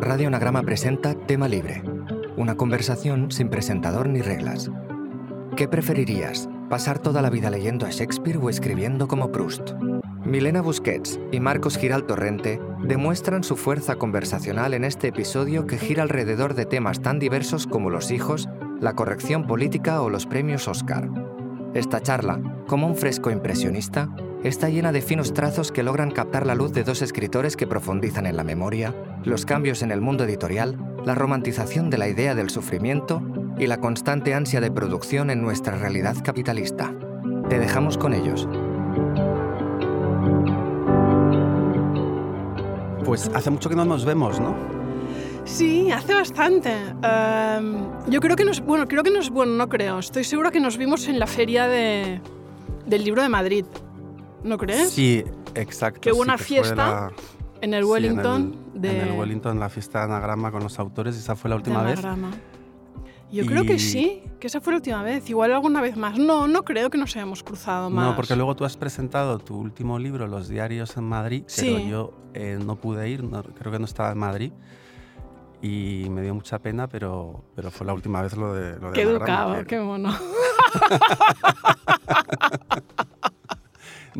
Radio Anagrama presenta Tema Libre, una conversación sin presentador ni reglas. ¿Qué preferirías? ¿Pasar toda la vida leyendo a Shakespeare o escribiendo como Proust? Milena Busquets y Marcos Giral Torrente demuestran su fuerza conversacional en este episodio que gira alrededor de temas tan diversos como los hijos, la corrección política o los premios Oscar. Esta charla, como un fresco impresionista, está llena de finos trazos que logran captar la luz de dos escritores que profundizan en la memoria, los cambios en el mundo editorial, la romantización de la idea del sufrimiento y la constante ansia de producción en nuestra realidad capitalista. Te dejamos con ellos. Pues hace mucho que no nos vemos, ¿no? Sí, hace bastante. Em, yo creo que nos, bueno, creo que nos, bueno, no creo. Estoy segura que nos vimos en la feria de, del libro de Madrid. ¿No crees? Sí, exacto. Que hubo sí, una fiesta en el sí, Wellington en de, el, en el Wellington, la fiesta de anagrama con los autores, esa fue la de última vez. Anagrama. Yo creo que Y- sí, que esa fue la última vez. Igual alguna vez más. No, no creo que nos hayamos cruzado más. No, porque luego tú has presentado tu último libro, Los diarios en Madrid, Sí. pero yo eh, no pude ir, no- creo que no estaba en Madrid. Y me dio mucha pena, pero, pero fue la última vez lo de, lo de Qué Anagrama, educado, qué mono.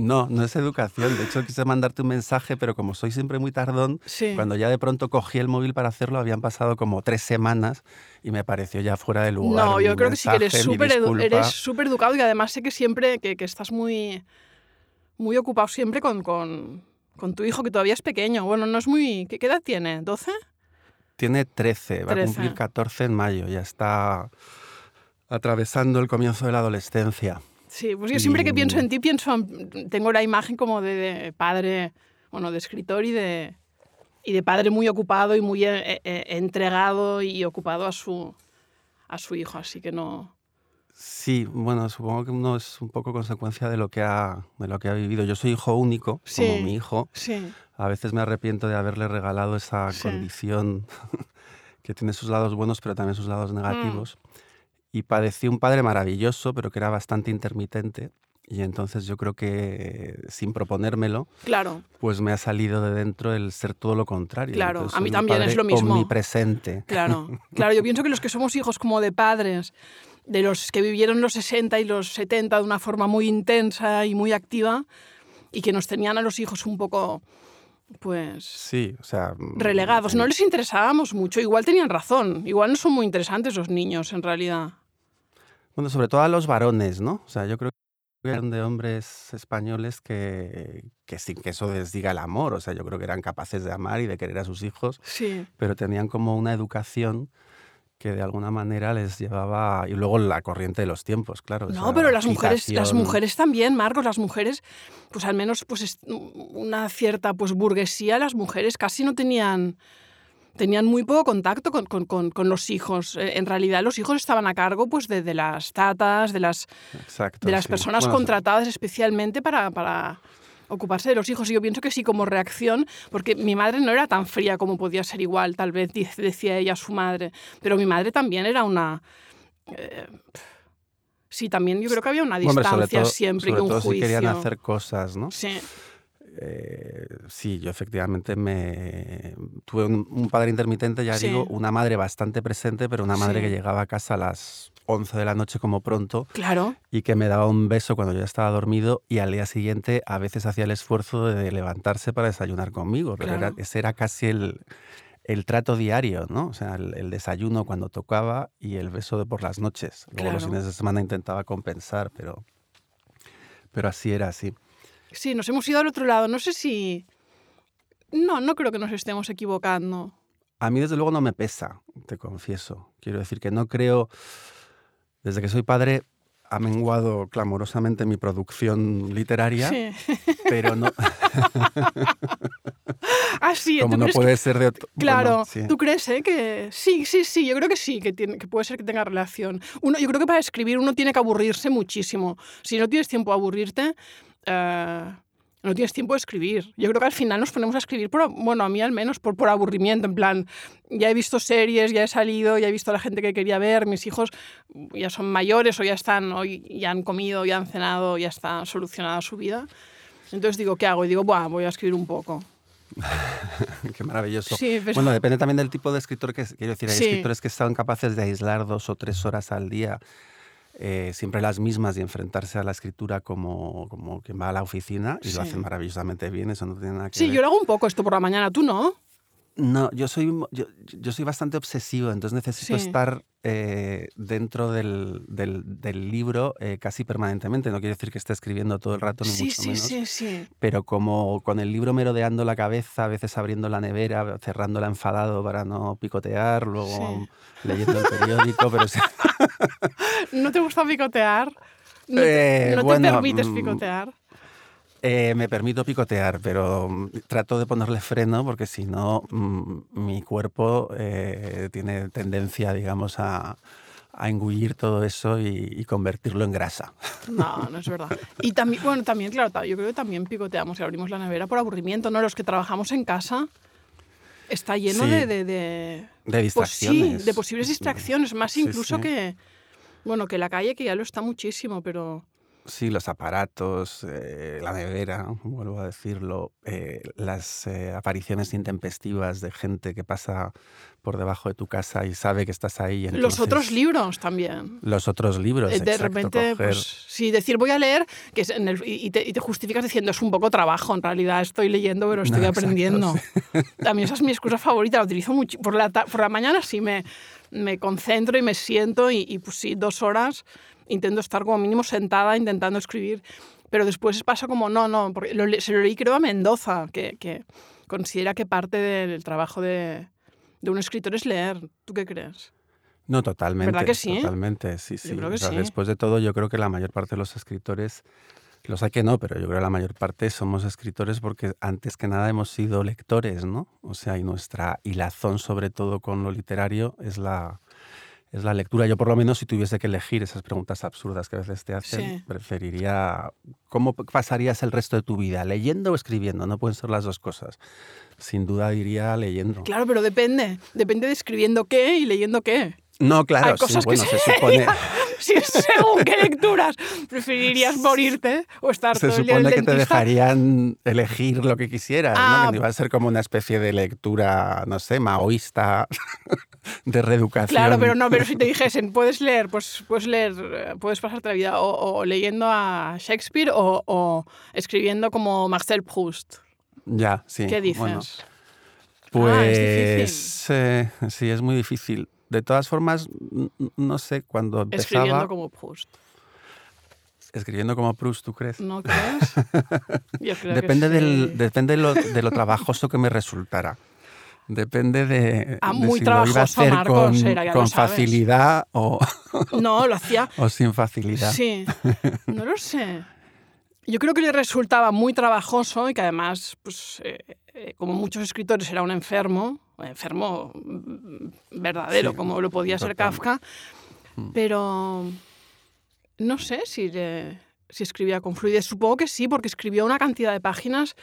No, no es educación. De hecho, quise mandarte un mensaje, pero como soy siempre muy tardón, Sí. cuando ya de pronto cogí el móvil para hacerlo, habían pasado como tres semanas y me pareció ya fuera de lugar. No, yo creo que sí que eres súper edu- educado y además sé que siempre que, que estás muy, muy ocupado siempre con, con, con tu hijo, que todavía es pequeño. Bueno, no es muy... ¿Qué, qué edad tiene? ¿12? Tiene 13, va a 13. cumplir 14 en mayo, ya está atravesando el comienzo de la adolescencia. Sí, pues yo siempre que pienso en ti, pienso en- tengo la imagen como de, de padre, bueno, de escritor y de, y de padre muy ocupado y muy eh, eh, entregado y ocupado a su, a su hijo, así que no... Sí, bueno, supongo que uno es un poco consecuencia de lo que ha, de lo que ha vivido. Yo soy hijo único, Sí. como mi hijo. Sí, A veces me arrepiento de haberle regalado esa Sí. condición que tiene sus lados buenos, pero también sus Mm. lados negativos. Y padecí un padre maravilloso, pero que era bastante intermitente. Y entonces yo creo que, sin proponérmelo, claro. pues me ha salido de dentro el ser todo lo contrario. Claro, Entonces a mí también es lo mismo. Omnipresente. Claro, claro, yo pienso que los que somos hijos como de padres, de los que vivieron los 60 y los 70 de una forma muy intensa y muy activa, y que nos tenían a los hijos un poco, pues, Sí, o sea... mm, relegados. el- No les interesábamos mucho, igual tenían razón, igual no son muy interesantes los niños en realidad. Bueno, sobre todo a los varones, ¿no? O sea, yo creo que eran de hombres españoles que, que sin que eso les diga el amor, o sea, yo creo que eran capaces de amar y de querer a sus hijos, Sí, pero tenían como una educación que de alguna manera les llevaba y luego la corriente de los tiempos, claro. No, pero las mujeres, las mujeres también, Marcos, las mujeres, pues al menos pues es- una cierta pues burguesía, las mujeres casi no tenían tenían muy poco contacto con, con- con- con los hijos. Eh, En realidad los hijos estaban a cargo pues de, de las tatas, de las, Exacto, de las sí. personas Bueno, contratadas especialmente para, para ocuparse de los hijos. Y yo pienso que sí, como reacción, porque mi madre no era tan fría como podía ser igual, tal vez decía ella su madre, pero mi madre también era una... eh, sí, también yo creo que había una hombre, distancia sobre todo, siempre y sobre un todo si juicio. querían hacer cosas, ¿no? Sí, Eh, sí, yo efectivamente me tuve un, un padre intermitente, ya Sí. digo, una madre bastante presente, pero una madre Sí. que llegaba a casa a las 11 de la noche como pronto claro, y que me daba un beso cuando yo estaba dormido y al día siguiente a veces hacía el esfuerzo de levantarse para desayunar conmigo, pero era- Claro. ese era casi el, el trato diario, ¿no? O sea, el, el desayuno cuando tocaba y el beso de por las noches. Luego los Claro. fines de semana intentaba compensar, pero, pero así era así. Sí, nos hemos ido al otro lado. No sé si... No, no creo que nos estemos equivocando. A mí desde luego no me pesa, te confieso. Quiero decir que no creo, desde que soy padre, ha menguado clamorosamente mi producción literaria, Sí. pero no, Ah, sí, como ¿tú no que- puede ser de otro... Claro, bueno, sí. ¿tú crees eh, que sí, sí, sí? Yo creo que sí, que, tiene, que puede ser que tenga relación. Uno, yo creo que para escribir uno tiene que aburrirse muchísimo. Si no tienes tiempo a aburrirte, eh, no tienes tiempo de escribir. Yo creo que al final nos ponemos a escribir, por, bueno, a mí al menos, por, por aburrimiento, en plan, ya he visto series, ya he salido, ya he visto a la gente que quería ver, mis hijos ya son mayores o ya están, o ya han comido, ya han cenado, ya está solucionada su vida. Entonces digo, ¿qué hago? Y digo, Buah, voy a escribir un poco. Qué maravilloso. Sí, pero- Bueno, depende también del tipo de escritor que es. Quiero decir, hay Sí. escritores que están capaces de aislar dos o tres horas al día, eh, siempre las mismas, y enfrentarse a la escritura como, como quien va a la oficina y lo Sí. hacen maravillosamente bien. Eso no tiene nada que Sí, ver. yo lo hago un poco esto por la mañana, ¿tú no? No, yo soy, yo, yo soy bastante obsesivo, entonces necesito Sí. estar eh, dentro del, del- del libro eh, casi permanentemente. No quiere decir que esté escribiendo todo el rato, ni Sí, mucho sí, menos. sí, sí. Pero como con el libro merodeando la cabeza, a veces abriendo la nevera, cerrándola enfadado para no picotear, luego leyendo el periódico, pero sí- ¿No te gusta picotear? ¿No Eh, te, no te bueno, permites mm, picotear? eh, me permito picotear, pero mm, trato de ponerle freno porque si no, mm, mi cuerpo eh, tiene tendencia, digamos, a, a engullir todo eso y, y convertirlo en grasa. No, no es verdad. Y también, bueno, también, claro, yo creo que también picoteamos y abrimos la nevera por aburrimiento, ¿no? Los que trabajamos en casa está lleno Sí. de, de, de- De pues sí, distracciones. de posibles distracciones, más Sí, incluso sí. que, bueno, que la calle, que ya lo está muchísimo, pero Sí, los aparatos, eh, la nevera, vuelvo a decirlo, eh, las eh, apariciones intempestivas de gente que pasa por debajo de tu casa y sabe que estás ahí. los entonces- otros libros también. Los otros libros, Eh, de exacto, repente, coger- pues sí, decir voy a leer que es en el- y, te, y te justificas diciendo es un poco trabajo, en realidad estoy leyendo pero estoy No, exacto, aprendiendo. A mí esa es mi excusa favorita, la utilizo mucho. Por la, por la mañana sí me, me concentro y me siento y, y, pues sí, dos horas intento estar como mínimo sentada intentando escribir, pero después pasa como no, no, porque lo se lo leí creo a Mendoza, que, que considera que parte del trabajo de, de un escritor es leer. ¿Tú qué crees? No, totalmente. ¿Verdad que sí? Totalmente, sí, sí. creo que O sea, sí. Después de todo, yo creo que la mayor parte de los escritores, los hay que no, pero yo creo que la mayor parte somos escritores porque antes que nada hemos sido lectores, ¿no? O sea, y nuestra hilazón sobre todo con lo literario es la, es la lectura. Yo por lo menos si tuviese que elegir esas preguntas absurdas que a veces te hacen, Sí. preferiría... ¿Cómo pasarías el resto de tu vida? ¿Leyendo o escribiendo? No pueden ser las dos cosas. Sin duda diría leyendo. Claro, pero depende. Depende de escribiendo qué y leyendo qué. No, claro, Hay sí, cosas que bueno, se se supone... Si es según qué lecturas preferirías morirte o estar Se todo el día supone que te dejarían elegir lo que quisieras, ¿no? Ah. Que iba a ser como una especie de lectura, no sé, maoísta, de reeducación. Claro, pero no, pero si te dijesen, puedes leer, pues puedes leer, eh, puedes pasarte la vida o, o leyendo a Shakespeare o, o escribiendo como Marcel Proust. Ya, sí. ¿Qué dices? bueno, Ah, es pues eh, sí, es muy difícil. De todas formas, no sé, cuando empezaba Escribiendo como Proust. escribiendo como Proust, ¿tú crees? ¿No crees? Yo creo que Depende, sí. del, depende de, lo, de lo trabajoso que me resultara. Depende de, Ah, de muy si lo iba a hacer Marcos, con, era, ya con facilidad o, No, lo hacía o sin facilidad. Sí, no lo sé. Yo creo que le resultaba muy trabajoso y que además, pues, eh, eh, como muchos escritores, era un enfermo, enfermo mm, verdadero, Sí, como lo podía ser. Kafka, pero no sé si, le- si escribía con fluidez. Supongo que sí, porque escribió una cantidad de páginas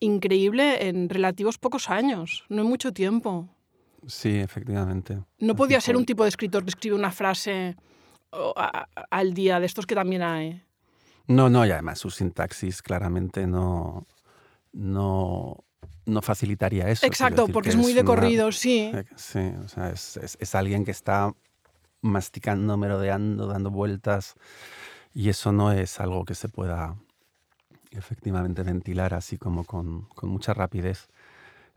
increíble en relativos pocos años, no en mucho tiempo. Sí, efectivamente. No podía ser un tipo de escritor que escribe una frase al día, de estos que también hay. No, no, y además su sintaxis claramente no, no, no facilitaría eso. Exacto, decir porque que es muy de una- corrido, sí. eh, Sí, o sea, es, es- es alguien que está masticando, merodeando, dando vueltas, y eso no es algo que se pueda efectivamente ventilar así como con, con mucha rapidez.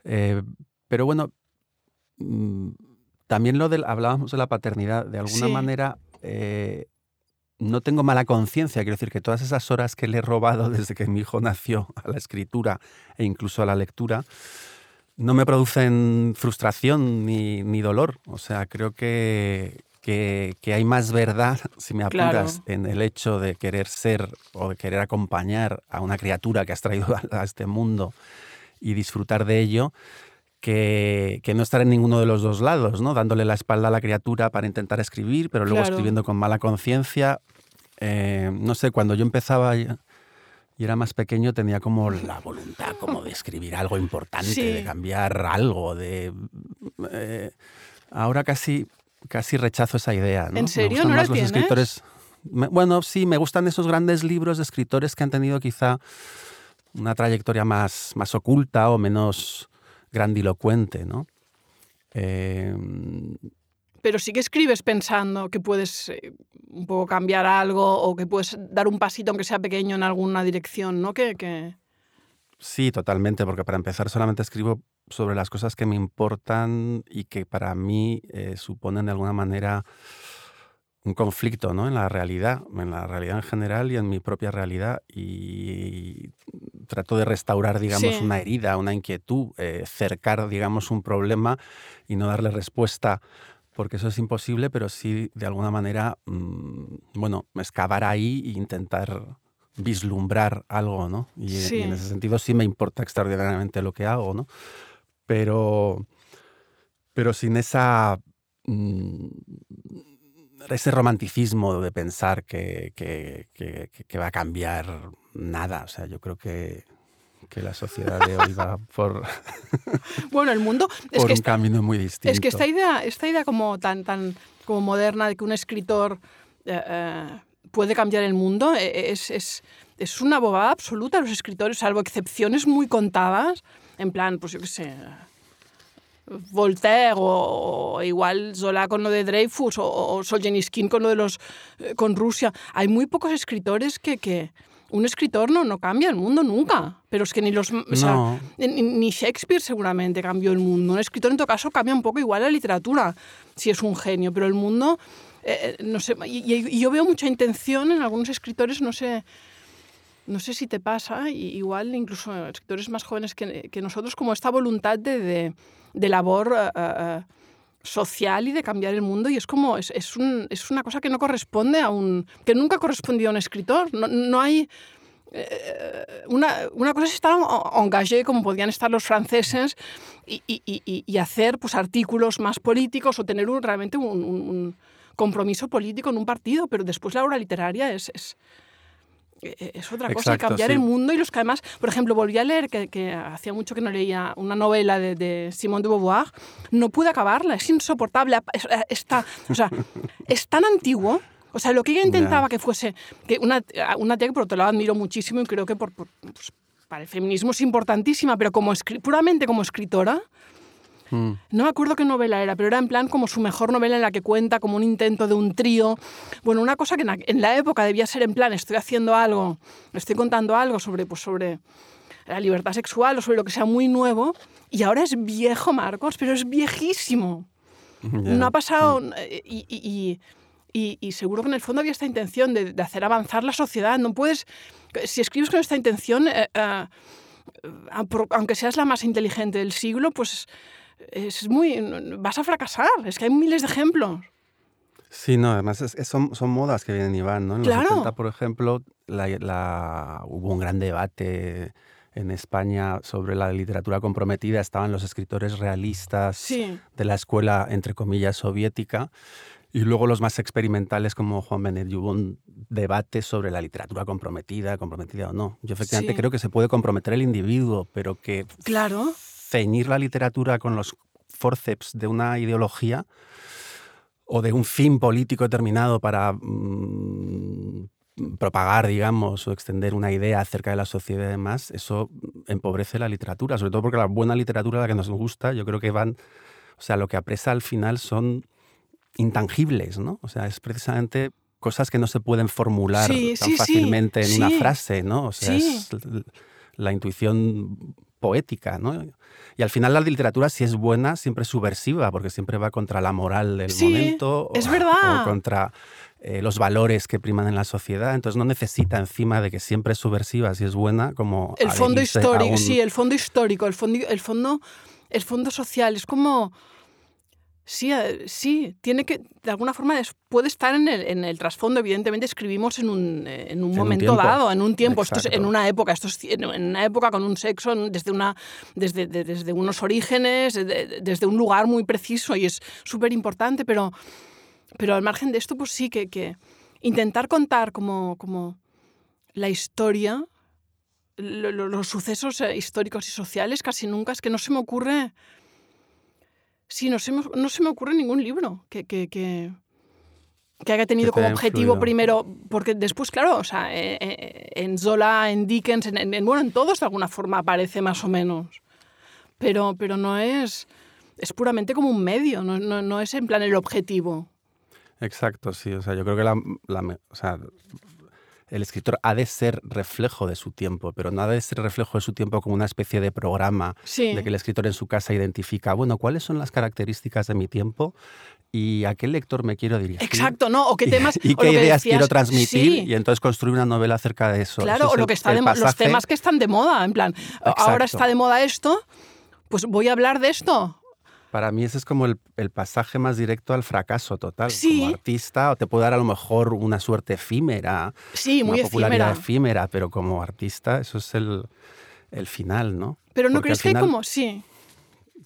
Eh, pero bueno, mm, también lo del, hablábamos de la paternidad, de alguna Sí. manera eh, no tengo mala conciencia, quiero decir que todas esas horas que le he robado desde que mi hijo nació a la escritura e incluso a la lectura, no me producen frustración ni, ni dolor. O sea, creo que, que, que hay más verdad, si me Claro. apuras, en el hecho de querer ser o de querer acompañar a una criatura que has traído a, a este mundo y disfrutar de ello, que, que no estar en ninguno de los dos lados, ¿no? Dándole la espalda a la criatura para intentar escribir, pero luego Claro. escribiendo con mala conciencia. Eh, no sé, cuando yo empezaba y, era más pequeño tenía como la voluntad como de escribir algo importante, Sí. de cambiar algo, de... eh, ahora casi, casi rechazo esa idea. ¿no? ¿En Me serio? gustan ¿No la los tienes? escritores... me- bueno, sí, me gustan esos grandes libros de escritores que han tenido quizá una trayectoria más, más oculta o menos grandilocuente, ¿no? Em, pero sí que escribes pensando que puedes eh, un poco cambiar algo o que puedes dar un pasito, aunque sea pequeño, en alguna dirección, ¿no? Que, que... Sí, totalmente, porque para empezar solamente escribo sobre las cosas que me importan y que para mí eh, suponen de alguna manera un conflicto ¿no? en la realidad, en la realidad en general y en mi propia realidad. Y trato de restaurar, digamos, una herida, una inquietud, eh, cercar, digamos, un problema y no darle respuesta, porque eso es imposible, pero sí, de alguna manera, mm, bueno, excavar ahí e intentar vislumbrar algo, ¿no? Y, y, en ese sentido sí me importa extraordinariamente lo que hago, ¿no? Pero, pero sin esa... Mm, ese romanticismo de pensar que, que, va a cambiar nada. O sea, yo creo que, que la sociedad de hoy va por, bueno, el mundo es que un camino muy distinto. Es que esta idea, esta idea como tan, tan como moderna de que un escritor eh, eh, puede cambiar el mundo eh, es, es, es, una bobada absoluta. Los escritores, salvo excepciones muy contadas, en plan, pues yo qué sé, Voltaire o, igual Zola con lo de Dreyfus o, o Solzhenitsyn con lo de los eh, con Rusia. Hay muy pocos escritores que, que un escritor no, no cambia el mundo nunca. Pero es que ni los ni Shakespeare seguramente cambió el mundo. Un escritor en todo caso cambia un poco igual la literatura si es un genio, pero el mundo eh, eh, no sé. Y, yo veo mucha intención en algunos escritores, no sé. No sé si te pasa, igual incluso escritores más jóvenes que, que nosotros, como esta voluntad de de labor eh, social y de cambiar el mundo y es como, es, es, un, es, una cosa que no corresponde a un, que nunca correspondió a un escritor. No, no hay... una, una, cosa es estar engagé, como podían estar los franceses, y, y, y, hacer pues, artículos más políticos o tener un, realmente un, un, compromiso político en un partido, pero después la obra literaria es, es, es otra cosa, cambiar el mundo y los que además, por ejemplo, volví a leer, que, hacía mucho que no leía una novela de, de, Simone de Beauvoir, no pude acabarla, es insoportable, está, o sea, es tan antiguo. O sea, lo que ella intentaba que fuese, que una, una tía que por otro lado admiro muchísimo y creo que por, pues, para el feminismo es importantísima, pero como puramente como escritora, Mm. No me acuerdo qué novela era, pero era en plan como su mejor novela en la que cuenta como un intento de un trío. Bueno, una cosa que en la época debía ser en plan, estoy haciendo algo, estoy contando algo sobre, pues, sobre la libertad sexual o sobre lo que sea muy nuevo. Y ahora es viejo, Marcos, pero es viejísimo. No ha pasado... Mm. Y, y, seguro que en el fondo había esta intención de, hacer avanzar la sociedad. No puedes... Si escribes con esta intención... Eh, eh, aunque seas la más inteligente del siglo, pues es muy... vas a fracasar, es que hay miles de ejemplos. Sí, no, además son, son, modas que vienen y van, ¿no? En los 70, por ejemplo, la, hubo un gran debate en España sobre la literatura comprometida. Estaban los escritores realistas de la escuela, entre comillas, soviética. Y luego los más experimentales como Juan Benet. hubo un debate sobre la literatura comprometida, comprometida o no. Yo efectivamente creo que se puede comprometer el individuo, pero que claro ceñir la literatura con los forceps de una ideología o de un fin político determinado para mm, propagar, digamos, o extender una idea acerca de la sociedad y demás, eso empobrece la literatura, sobre todo porque la buena literatura, la que nos gusta, yo creo que van, o sea, lo que apresa al final son intangibles, ¿no? O sea, es precisamente cosas que no se pueden formular tan fácilmente en una frase, ¿no? O sea, es la intuición poética, ¿no? Y al final la literatura, si es buena, siempre es subversiva, porque siempre va contra la moral del momento. Es o, verdad. O contra eh, los valores que priman en la sociedad. Entonces no necesita encima de que siempre es subversiva, si es buena, como... El fondo histórico, sí, el fondo histórico, el fondo, el fondo, el fondo social. Es como Sí, sí, tiene que, de alguna forma, puede estar en el, en el trasfondo. Evidentemente, escribimos en un, eh, en un momento dado, en un tiempo, esto es en una época, esto es en una época con un sexo desde, una, desde, desde unos orígenes, desde un lugar muy preciso y es súper importante, pero, pero al margen de esto, pues sí, que, que intentar contar como, como la historia, los sucesos eh, históricos y sociales, casi nunca, es que no se me ocurre Sí, no se me, no se me ocurre ningún libro que, que, que, que haya tenido como objetivo influido. primero, porque después, claro, o sea, eh, eh, en Zola, en Dickens, en, en- bueno, en todos de alguna forma aparece más o menos. Pero, pero no es, es puramente como un medio, no, no, no es en plan el objetivo. Exacto, sí. O sea, yo creo que la, la o sea, el escritor ha de ser reflejo de su tiempo, pero no ha de ser reflejo de su tiempo como una especie de programa Sí. de que el escritor en su casa identifica, bueno, ¿cuáles son las características de mi tiempo y a qué lector me quiero dirigir? Exacto, ¿no? O qué Y- temas. y, o qué ideas decías, quiero transmitir sí. y entonces construir una novela acerca de eso. Claro, Eso o lo el- que está de los temas que están de moda, en plan, ahora está de moda esto, pues voy a hablar de esto. Para mí ese es como el, el pasaje más directo al fracaso total. Sí. Como artista, o te puede dar a lo mejor una suerte efímera, Sí, muy una popularidad efímera. efímera, pero como artista eso es el, el final, ¿no? Pero no Porque crees al que final como, sí,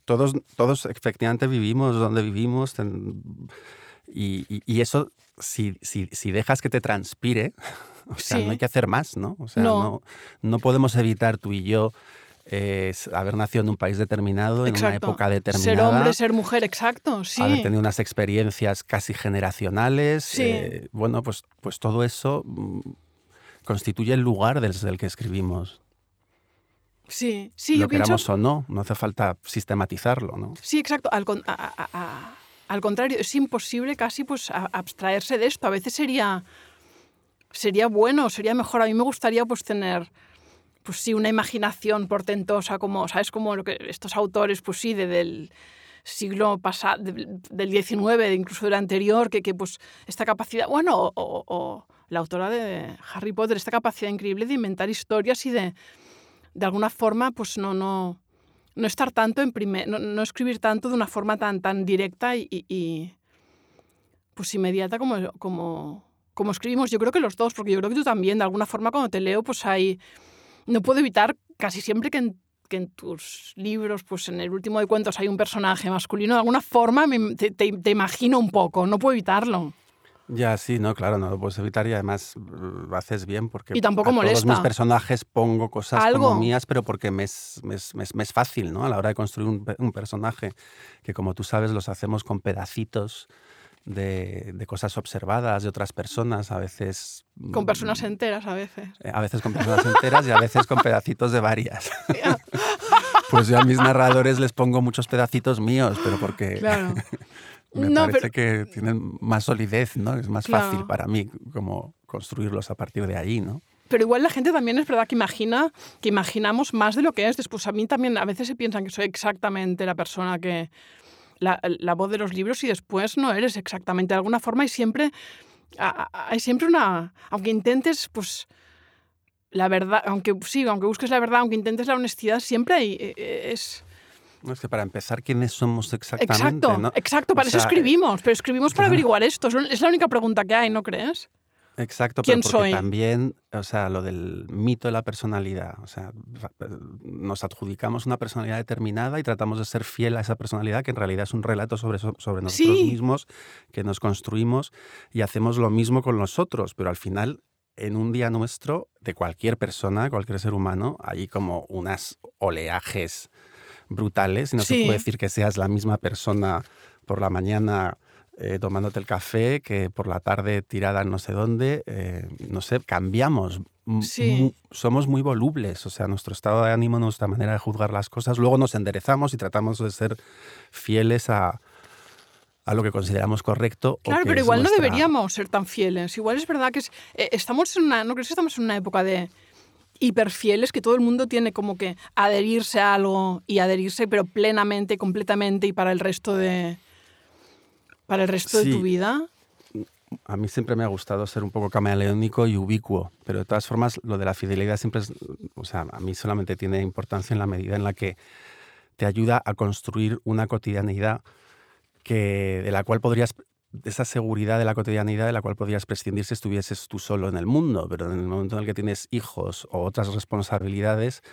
Todos, todos efectivamente vivimos donde vivimos ten- y, y- y eso, si, si, si dejas que te transpire, o sea, Sí. no hay que hacer más, ¿no? O sea, No. no, no podemos evitar tú y yo haber nacido en un país determinado, en una época determinada. Ser hombre, ser mujer, exacto, sí. haber tenido unas experiencias casi generacionales. Sí. eh, bueno, pues, pues todo eso mm, constituye el lugar desde el que escribimos. Sí, sí, lo yo pienso... queramos o no, no hace falta sistematizarlo, ¿no? Sí, exacto. Al, con- a- a- a- al contrario, es imposible casi pues abstraerse de esto. A veces sería, sería bueno, sería mejor. A mí me gustaría pues tener, pues sí, una imaginación portentosa, como, ¿sabes? Como lo que estos autores, pues sí, de- del siglo pasado, del, del 19, incluso del anterior, que, que pues esta capacidad, bueno, o, o- o la autora de Harry Potter, esta capacidad increíble de inventar historias y de, de alguna forma, pues no, no, no estar tanto en primer, no, no escribir tanto de una forma tan, tan directa y, y- y, pues inmediata como, como, como escribimos. Yo creo que los dos, porque yo creo que tú también, de alguna forma, cuando te leo, pues hay, no puedo evitar casi siempre que en, que en tus libros, pues en el último de cuentos hay un personaje masculino, de alguna forma me- te, te- te imagino un poco, no puedo evitarlo. Ya, sí, no, claro, no lo puedes evitar y además lo haces bien porque Y tampoco a todos molesta. mis personajes pongo cosas Algo. como mías, pero porque me es, me es- me es- fácil, ¿no? A la hora de construir un, un personaje, que como tú sabes los hacemos con pedacitos de, de cosas observadas de otras personas, a veces... Con mm, personas enteras a veces. eh, A veces con personas enteras y a veces con pedacitos de varias. Pues yo a mis narradores les pongo muchos pedacitos míos, pero porque Claro. me No, parece pero- que tienen más solidez, ¿no? Es más Claro. fácil para mí como construirlos a partir de ahí, ¿no? Pero igual la gente también es verdad que imagina, que imaginamos más de lo que es. Después a mí también a veces se piensan que soy exactamente la persona que... La, la voz de los libros y después no eres exactamente de alguna forma y siempre... Hay siempre una... Aunque intentes, pues... La verdad, aunque sí, aunque busques la verdad, aunque intentes la honestidad, siempre hay... eh, eh, Es, No, es que para empezar, ¿quiénes somos exactamente? exacto, ¿no? exacto, O para eso sea, escribimos, pero escribimos para claro. averiguar esto. Es es la única pregunta que hay, ¿no crees? Exacto, ¿Quién pero porque soy? también, o sea, lo del mito de la personalidad, o sea, nos adjudicamos una personalidad determinada y tratamos de ser fiel a esa personalidad, que en realidad es un relato sobre, so- sobre nosotros Sí. mismos, que nos construimos y hacemos lo mismo con los otros, pero al final, en un día nuestro, de cualquier persona, cualquier ser humano, hay como unas oleajes brutales y no Sí. se puede decir que seas la misma persona por la mañana eh, tomándote el café que por la tarde tirada no sé dónde, eh, no sé, cambiamos. Sí. somos muy volubles, o sea, nuestro estado de ánimo, nuestra manera de juzgar las cosas, luego nos enderezamos y tratamos de ser fieles a, a lo que consideramos correcto. o Claro, que pero igual no deberíamos ser tan fieles. Igual es verdad que es, eh, estamos en una, ¿no crees que estamos en una época de hiperfieles que todo el mundo tiene como que adherirse a algo y adherirse pero plenamente, completamente y para el resto de para el resto de tu vida? A mí siempre me ha gustado ser un poco camaleónico y ubicuo, pero de todas formas lo de la fidelidad siempre es, o sea, a mí solamente tiene importancia en la medida en la que te ayuda a construir una cotidianidad que, de la cual podrías, esa seguridad de la cotidianidad de la cual podrías prescindir si estuvieses tú solo en el mundo, pero en el momento en el que tienes hijos o otras responsabilidades,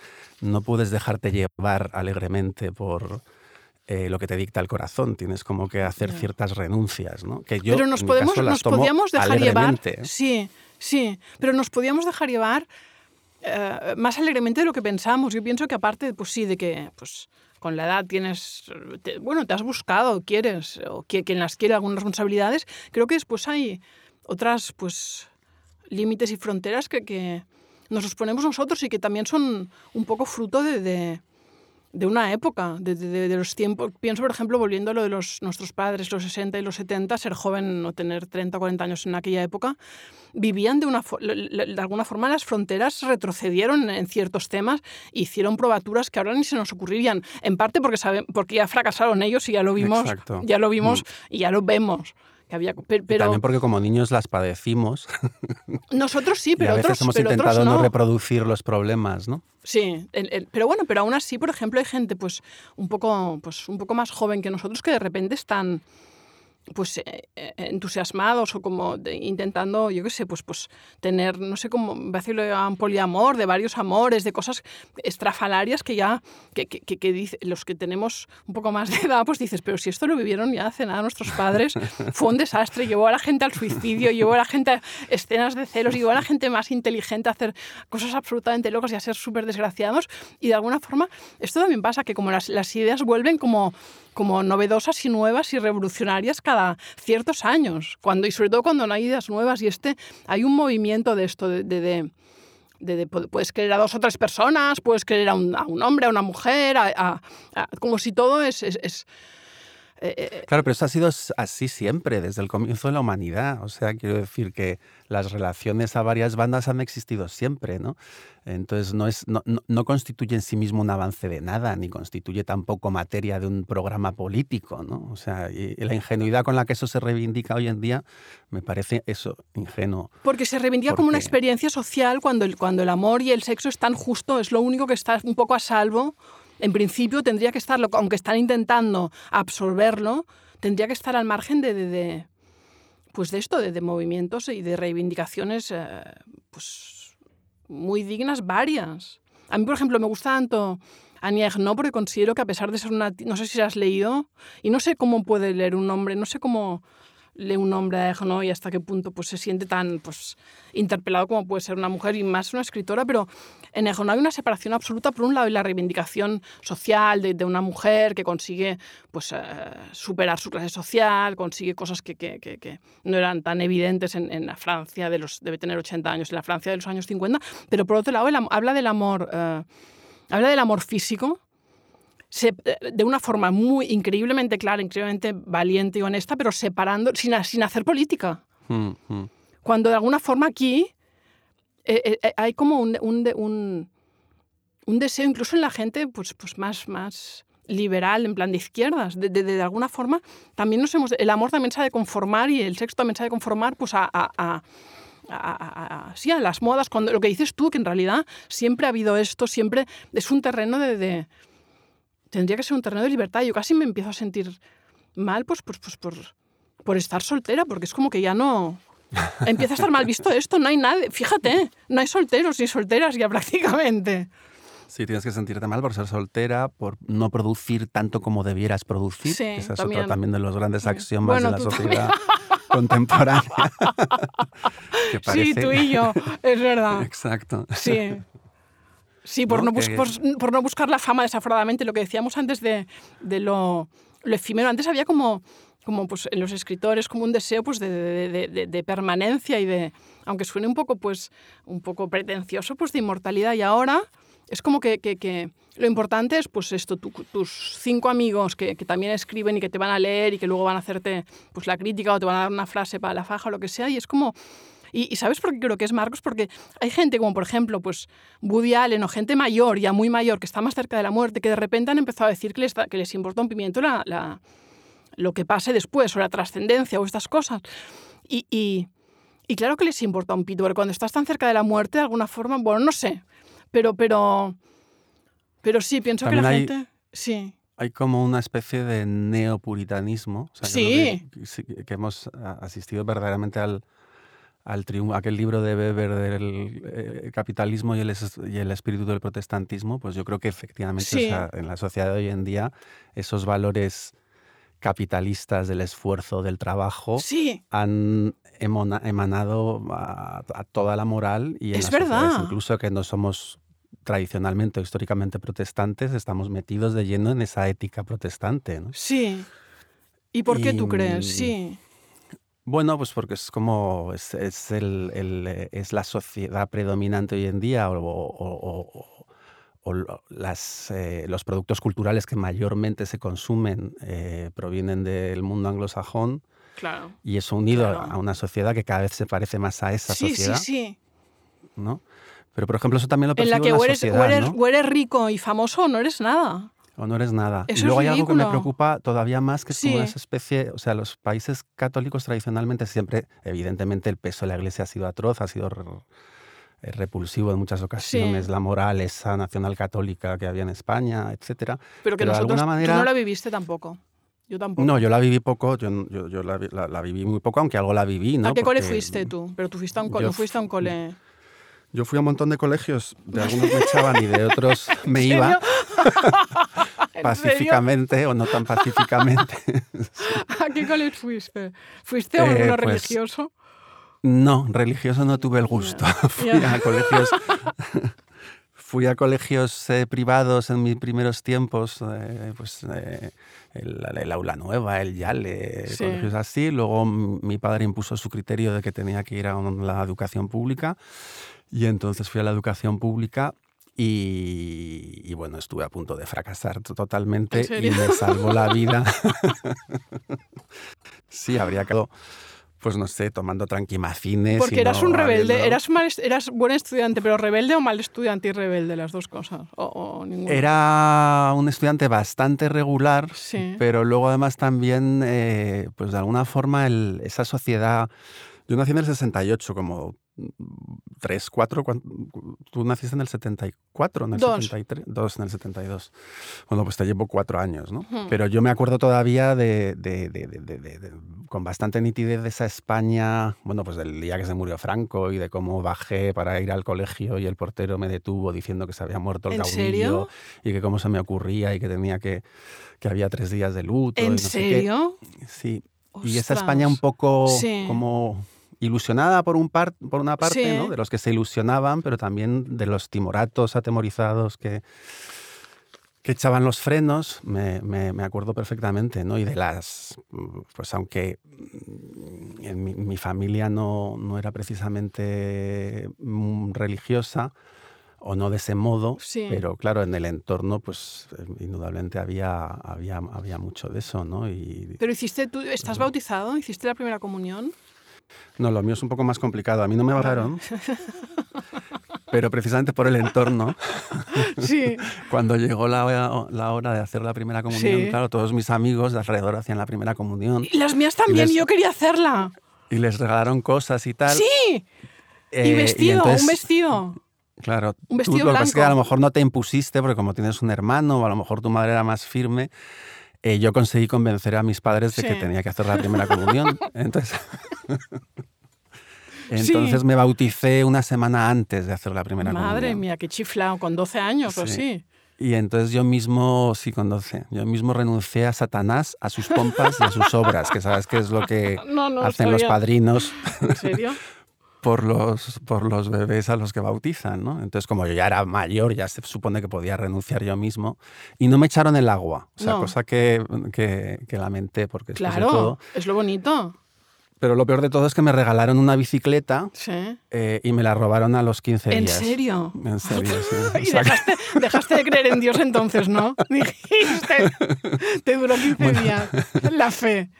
no puedes dejarte llevar alegremente por eh, lo que te dicta el corazón. Tienes como que hacer Ya. ciertas renuncias, ¿no? Que yo, pero nos en mi podemos caso, las nos tomo podíamos dejar llevar. alegremente, ¿eh? Sí, sí, pero nos podíamos dejar llevar eh, más alegremente de lo que pensamos. Yo pienso que aparte, pues sí, de que pues con la edad tienes, te- bueno, te has buscado, quieres, o que- quien las quiere algunas responsabilidades, creo que después hay otras, pues, límites y fronteras que, que nos los ponemos nosotros y que también son un poco fruto de, de, de una época, de, de- de los tiempos. Pienso, por ejemplo, volviendo a lo de los, nuestros padres, los 60 y los 70, ser joven o tener 30 o 40 años en aquella época, vivían de, una, de alguna forma las fronteras retrocedieron en ciertos temas e hicieron probaturas que ahora ni se nos ocurrirían, en parte porque, saben, porque ya fracasaron ellos y ya lo vimos, Exacto. ya lo vimos y ya lo vemos. Que había, pero También porque como niños las padecimos nosotros sí, y pero a veces otros, hemos pero otros intentado no no. reproducir los problemas, ¿no? Sí, el- el- pero bueno, pero aún así, por ejemplo, hay gente pues un poco, pues, un poco más joven que nosotros que de repente están pues eh, eh, entusiasmados o como de- intentando, yo qué sé, pues, pues tener, no sé cómo decirlo, un poliamor, de varios amores, de cosas estrafalarias que ya, que, que, que- los que tenemos un poco más de edad, pues dices, pero si esto lo vivieron ya hace nada nuestros padres, fue un desastre, llevó a la gente al suicidio, llevó a la gente a escenas de celos, llevó a la gente más inteligente a hacer cosas absolutamente locas y a ser súper desgraciados, y de alguna forma esto también pasa, que como las ideas vuelven como como novedosas y nuevas y revolucionarias cada ciertos años, cuando, y sobre todo cuando no hay ideas nuevas y este, hay un movimiento de esto, de, de- de- de- de- puedes querer a dos o tres personas, puedes querer a un, hombre, a una mujer, a- como si todo es, eh, eh, Claro, pero eso ha sido s- así siempre, desde el comienzo de la humanidad. O sea, quiero decir que las relaciones a varias bandas han existido siempre, ¿no? Entonces no, es, no, no- no constituye en sí mismo un avance de nada, ni constituye tampoco materia de un programa político, ¿no? O sea, y y la ingenuidad con la que eso se reivindica hoy en día me parece eso, ingenuo. porque se reivindica como una experiencia social cuando el, cuando el amor y el sexo están justo, es lo único que está un poco a salvo. En principio tendría que estarlo, aunque están intentando absorberlo, tendría que estar al margen de, pues de esto, de, movimientos y de reivindicaciones eh, pues muy dignas, varias. A mí, por ejemplo, me gusta tanto Anya Ernaux porque considero que a pesar de ser una... No sé si la has leído y no sé cómo puede leer un hombre, no sé cómo lee un hombre a Ernaux y hasta qué punto pues, se siente tan pues, interpelado como puede ser una mujer y más una escritora, pero en Ernaux hay una separación absoluta, por un lado, y la reivindicación social de, de una mujer que consigue pues, eh, superar su clase social, consigue cosas que, que- que- que no eran tan evidentes en, en la Francia, de los, debe tener 80 años, en la Francia de los años 50, pero por otro lado, el habla del amor, eh, habla del amor físico, se- eh, de una forma muy increíblemente clara, increíblemente valiente y honesta, pero separando, sin, sin hacer política. Mm, mm. Cuando de alguna forma aquí eh, eh, eh, hay como un, un, un- deseo, incluso en la gente pues, pues más, más liberal, en plan de izquierdas, de, alguna forma, también nos hemos, el amor también se ha de conformar y el sexo también se ha de conformar pues, a, a- a- a- sí, a las modas, cuando lo que dices tú, que en realidad siempre ha habido esto, siempre es un terreno de, de- tendría que ser un terreno de libertad. Yo casi me empiezo a sentir mal pues, pues, pues por, por estar soltera, porque es como que ya no... Empieza a estar mal visto esto, no hay nadie, fíjate, no hay solteros ni solteras ya prácticamente. Sí, tienes que sentirte mal por ser soltera, por no producir tanto como debieras producir. Sí, Ese es también. otro también de los grandes axiomas Bueno, de la sociedad contemporánea. Que Sí, tú y yo, es verdad. Exacto. Sí. Sí, por ¿No? no, Que- por, por no buscar la fama desaforadamente, lo que decíamos antes de, de lo, lo efímero. Antes había como, como pues, en los escritores como un deseo pues, de, de- de- de- permanencia y de, aunque suene un poco, pues, un poco pretencioso, pues de inmortalidad. Y ahora es como que, que- que lo importante es pues esto, tu- tus cinco amigos que, que también escriben y que te van a leer y que luego van a hacerte pues, la crítica o te van a dar una frase para la faja o lo que sea. Y es como... Y, y ¿sabes por qué creo que es Marcos? Porque hay gente como, por ejemplo, pues Woody Allen o gente mayor, ya muy mayor, que está más cerca de la muerte, que de repente han empezado a decir que les, que les importa un pimiento la, la- lo que pase después o la trascendencia o estas cosas. Y, y- y claro que les importa un pito, pero cuando estás tan cerca de la muerte, de alguna forma, bueno, no sé, pero, pero, pero sí, pienso que También la hay- gente... Sí, Hay como una especie de neopuritanismo. O sea, Sí. que, que hemos asistido verdaderamente al, al triunfo, aquel libro de Weber del eh, capitalismo y el, es- y el espíritu del protestantismo, pues yo creo que efectivamente o Sí. sea, en la sociedad de hoy en día esos valores capitalistas del esfuerzo, del trabajo, sí, han emanado a, a toda la moral y en Es las verdad. incluso que no somos tradicionalmente o históricamente protestantes, estamos metidos de lleno en esa ética protestante. ¿no? Sí. ¿Y por qué tú crees? Sí. Bueno, pues porque es como es, es el- el, eh, es la sociedad predominante hoy en día o, o- o- o las, eh, los productos culturales que mayormente se consumen eh, provienen del mundo anglosajón Claro. y eso unido Claro. a una sociedad que cada vez se parece más a esa Sí, sí, sociedad, sí. ¿no? Pero por ejemplo eso también lo En la percibo que en o la eres, o sociedad, eres- ¿no? o eres rico y famoso o no eres nada. O no eres nada. Eso y es luego hay algo que me preocupa todavía más, que es como Sí. esa especie, o sea, los países católicos tradicionalmente siempre, evidentemente el peso de la iglesia ha sido atroz, ha sido repulsivo en muchas ocasiones, la moral esa nacional católica que había en España, etcétera. Pero que Pero de nosotros, alguna tú manera- no la viviste tampoco. Yo tampoco. No, yo la viví poco, yo, yo, yo la, vi- la- la viví muy poco, aunque algo la viví, ¿no? ¿A qué cole Porque fuiste tú? Pero tú fuiste a un, co- yo no fuiste a un cole... Yo fui a un montón de colegios, de algunos me echaban y de otros me ¿En iba pacíficamente o no tan pacíficamente. ¿A qué cole fuiste? ¿Fuiste a Eh, uno pues, religioso? No, religioso no tuve el gusto. Fui a colegios, fui a colegios eh, privados en mis primeros tiempos, eh, pues eh, el, el Aula Nueva, el Yale, Sí. colegios así. Luego mi padre impuso su criterio de que tenía que ir a la educación pública y entonces fui a la educación pública. Y, y bueno, estuve a punto de fracasar to- totalmente ¿En y me salvó la vida. sí, habría quedado, pues no sé, tomando tranquimacines. Porque eras no un rebelde, habiendo- eras, mal, eras buen estudiante, pero rebelde o mal estudiante y rebelde, las dos cosas. O, o ninguno. Era un estudiante bastante regular, Sí. pero luego además también, eh, pues de alguna forma, el- esa sociedad... Yo nací en el 68, como 3, 4, tú naciste en el 74, en el Dos. 73, 2 en el 72. Bueno, pues te llevo cuatro años, ¿no? Pero yo me acuerdo todavía de, con bastante nitidez de esa España, bueno, pues del día que se murió Franco y de cómo bajé para ir al colegio y el portero me detuvo diciendo que se había muerto el ¿En caudillo serio? y que cómo se me ocurría y que tenía que, que había tres días de luto. y ¿En no sé qué. serio? Sí. Y esa España un poco Sí. como ilusionada por, un par, por una parte, Sí. ¿no? de los que se ilusionaban, pero también de los timoratos atemorizados que, que echaban los frenos, me, me- me acuerdo perfectamente, ¿no? Y de las, pues aunque en mi, mi familia no, no era precisamente mm, religiosa, o no de ese modo, Sí. pero claro, en el entorno, pues indudablemente había, había, había mucho de eso, ¿no? Y, Pero hiciste, tú estás bautizado, hiciste la primera comunión. No, lo mío es un poco más complicado. A mí no me bajaron, pero precisamente por el entorno, Sí. cuando llegó la, hora- la hora de hacer la primera comunión, Sí. claro, todos mis amigos de alrededor hacían la primera comunión Y las mías también, les- yo quería hacerla. y les regalaron cosas y tal. Sí. Eh, y vestido, entonces, un vestido. Claro, un tú vestido lo que pasa es que a blanco. lo mejor no te impusiste, porque como tienes un hermano, o a lo mejor tu madre era más firme, eh, yo conseguí convencer a mis padres de que tenía que hacer la primera comunión. Entonces, Sí. entonces me bauticé una semana antes de hacer la primera comunión. Madre mía, qué chiflado, con 12 años o Sí. sí. Y entonces yo mismo, sí, con 12, yo mismo renuncié a Satanás, a sus pompas y a sus obras, que sabes que es lo que No, no, hacen los padrinos ¿En serio? por los, por los bebés a los que bautizan, ¿no? Entonces, como yo ya era mayor, ya se supone que podía renunciar yo mismo. Y no me echaron el agua, o sea, No. cosa que, que, que lamenté, porque después de Claro, todo... es lo bonito. Pero lo peor de todo es que me regalaron una bicicleta Sí. eh, y me la robaron a los 15 ¿En días. serio? En serio, sí. Y dejaste, dejaste de creer en Dios entonces, ¿no? Dijiste, te duró 15 días. La fe.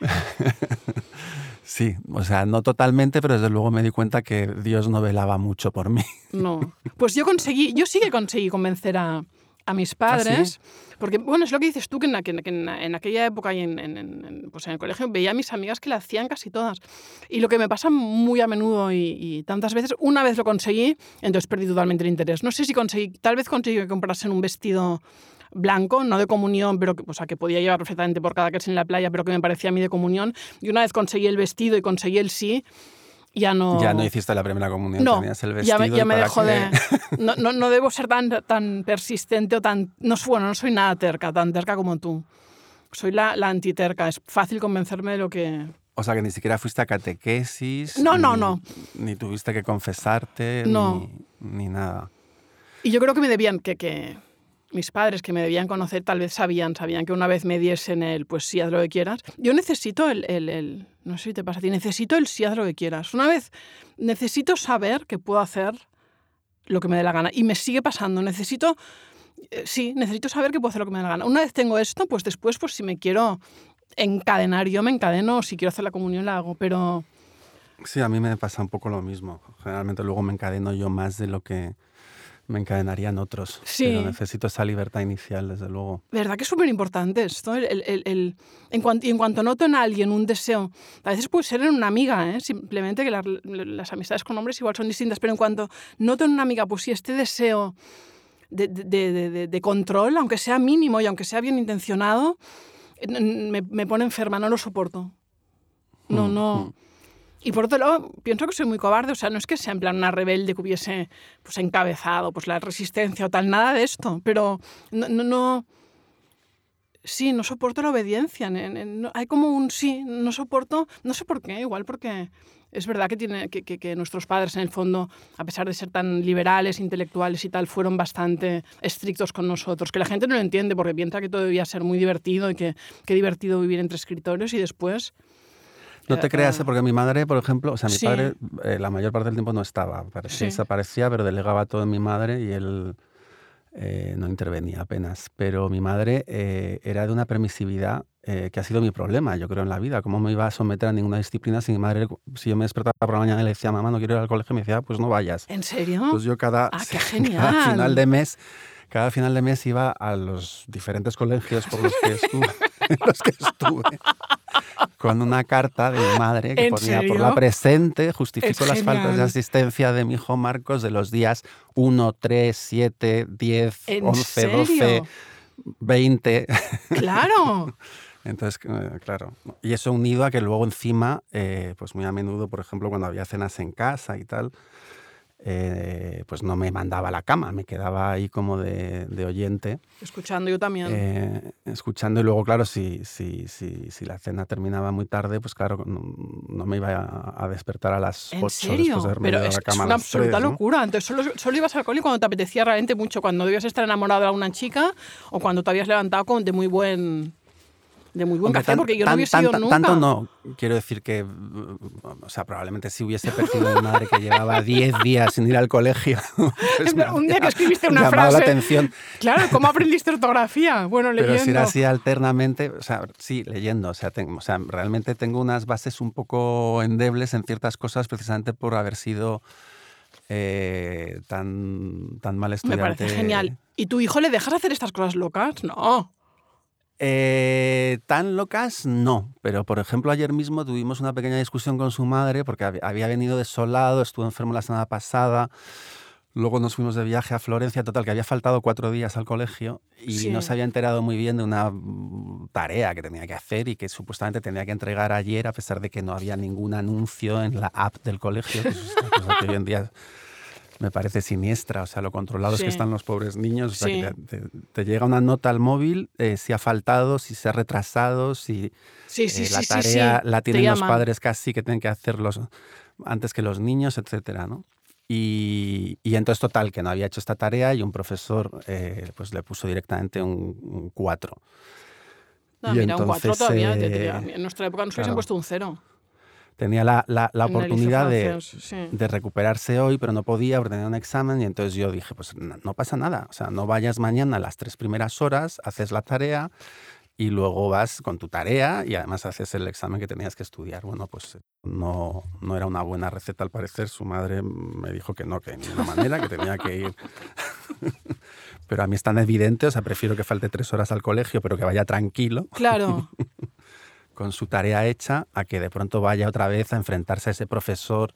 Sí, o sea, no totalmente, pero desde luego me di cuenta que Dios no velaba mucho por mí. No. Pues yo conseguí, yo sí que conseguí convencer a, a mis padres. Porque, bueno, es lo que dices tú, que en, que en- en- aquella época y en- en- pues en el colegio veía a mis amigas que la hacían casi todas. Y lo que me pasa muy a menudo y, y tantas veces, una vez lo conseguí, entonces perdí totalmente el interés. No sé si conseguí, tal vez conseguí que comprasen un vestido blanco, no de comunión, pero que, o sea, que podía llevar perfectamente por cada vez en la playa, pero que me parecía a mí de comunión. Y una vez conseguí el vestido y conseguí el sí, ya no... Ya no hiciste la primera comunión, No, tenías el ya vestido. me, ya me dejó que- de... No, no, no debo ser tan, tan persistente o tan... No, bueno, no soy nada terca, tan terca como tú. Soy la, la antiterca. Es fácil convencerme de lo que... O sea, que ni siquiera fuiste a catequesis. No, no, no. Ni tuviste que confesarte, No. ni, ni nada. Y yo creo que me debían, que, que mis padres que me debían conocer tal vez sabían, sabían que una vez me diesen el pues sí, haz lo que quieras. Yo necesito el, el, el no sé si te pasa a necesito el sí, haz lo que quieras. Una vez necesito saber que puedo hacer lo que me dé la gana. Y me sigue pasando, necesito, eh, sí, necesito saber que puedo hacer lo que me dé la gana. Una vez tengo esto, pues después, pues si me quiero encadenar, yo me encadeno, si quiero hacer la comunión la hago, pero... Sí, a mí me pasa un poco lo mismo. Generalmente luego me encadeno yo más de lo que me encadenarían otros. Sí. Pero necesito esa libertad inicial, desde luego. ¿Verdad que es súper importante esto? El, el- el- en, cuanto, y en cuanto noto en alguien un deseo, a veces puede ser en una amiga, ¿eh? simplemente que las, las amistades con hombres igual son distintas, pero en cuanto noto en una amiga, pues sí, este deseo de, de- de- de- control, aunque sea mínimo y aunque sea bien intencionado, eh, me, me pone enferma, no lo soporto. No, Mm, no. mm. Y por otro lado, pienso que soy muy cobarde, o sea, no es que sea en plan una rebelde que hubiese pues, encabezado pues, la resistencia o tal, nada de esto, pero no, no, no- sí, no soporto la obediencia, no- hay como un sí, no soporto, no sé por qué, igual porque es verdad que, tiene, que, que- que nuestros padres en el fondo, a pesar de ser tan liberales, intelectuales y tal, fueron bastante estrictos con nosotros, que la gente no lo entiende porque piensa que todo debía ser muy divertido y que qué divertido vivir entre escritorios y después... No te creas, eh, ¿eh? porque mi madre, por ejemplo, o sea, mi Sí. padre eh, la mayor parte del tiempo no estaba. Sí. desaparecía, pero delegaba todo en mi madre y él eh, no intervenía apenas. Pero mi madre eh, era de una permisividad eh, que ha sido mi problema, yo creo, en la vida. ¿Cómo me iba a someter a ninguna disciplina si mi madre, si yo me despertaba por la mañana y le decía, mamá, no quiero ir al colegio, me decía, "Ah, pues no vayas. ¿En serio? Pues yo cada, Ah, qué cada final de mes, cada final de mes iba a los diferentes colegios por los que estuve, en los que estuve con una carta de mi madre que ¿En ponía por serio? la presente, justifico Es las faltas de asistencia de mi hijo Marcos de los días 1, 3, 7, 10, ¿En 11, 12, serio? 20. Claro. Entonces, eh, claro. Y eso unido a que luego encima, eh, pues muy a menudo, por ejemplo, cuando había cenas en casa y tal, eh, pues no me mandaba a la cama, me quedaba ahí como de, de oyente, Escuchando yo también. eh, escuchando. Y luego, claro, si, si, si, si la cena terminaba muy tarde, pues claro, no, no me iba a, a despertar a las 8 ¿En después serio? de haberme Pero ido a es, la es cama a una las absoluta 3, ¿no? locura. Entonces, solo, solo ibas al cole cuando te apetecía realmente mucho, cuando debías estar enamorado de alguna chica o cuando te habías levantado con de muy buen de muy buen Hombre, café, tan- porque yo no hubiese ido tan- nunca. Tanto no. Quiero decir que, o sea, probablemente si hubiese percibido mi madre que llevaba 10 días sin ir al colegio. pues me Un día que escribiste una llamado la frase. atención. Claro, ¿cómo aprendiste ortografía? Bueno, leyendo. Pero si era así alternamente, o sea, sí, leyendo. O sea, tengo, o sea, realmente tengo unas bases un poco endebles en ciertas cosas precisamente por haber sido eh, tan, tan mal Me estudiante. parece genial. ¿Y tu hijo le dejas hacer estas cosas locas? No. Eh, tan locas no, pero por ejemplo ayer mismo tuvimos una pequeña discusión con su madre porque hab- había venido desolado, estuvo enfermo la semana pasada, luego nos fuimos de viaje a Florencia, total que había faltado cuatro días al colegio y Sí. no se había enterado muy bien de una mm, tarea que tenía que hacer y que supuestamente tenía que entregar ayer a pesar de que no había ningún anuncio en la app del colegio, que es una cosa que hoy en día me parece siniestra, o sea, lo controlados Sí. que están los pobres niños, o sea, Sí. que te, te- te llega una nota al móvil, eh, si ha faltado, si se ha retrasado, si Sí, eh, la tarea la Te tienen los llaman. padres casi que tienen que hacerlos antes que los niños, etcétera, ¿no? Y, y entonces, total, que no había hecho esta tarea y un profesor eh, pues le puso directamente un 4. Ah, Y mira, un 4 entonces, todavía. eh, en nuestra época nos hubiesen claro. puesto un 0. Tenía la, la- oportunidad de, sí. de recuperarse hoy, pero no podía porque tenía un examen y entonces yo dije, pues no, no pasa nada, o sea, no vayas mañana a las tres primeras horas, haces la tarea y luego vas con tu tarea y además haces el examen que tenías que estudiar. Bueno, pues no, no era una buena receta al parecer, su madre me dijo que no, que de ninguna manera, que tenía que ir. pero a mí es tan evidente, o sea, prefiero que falte tres horas al colegio, pero que vaya tranquilo Claro. con su tarea hecha a que de pronto vaya otra vez a enfrentarse a ese profesor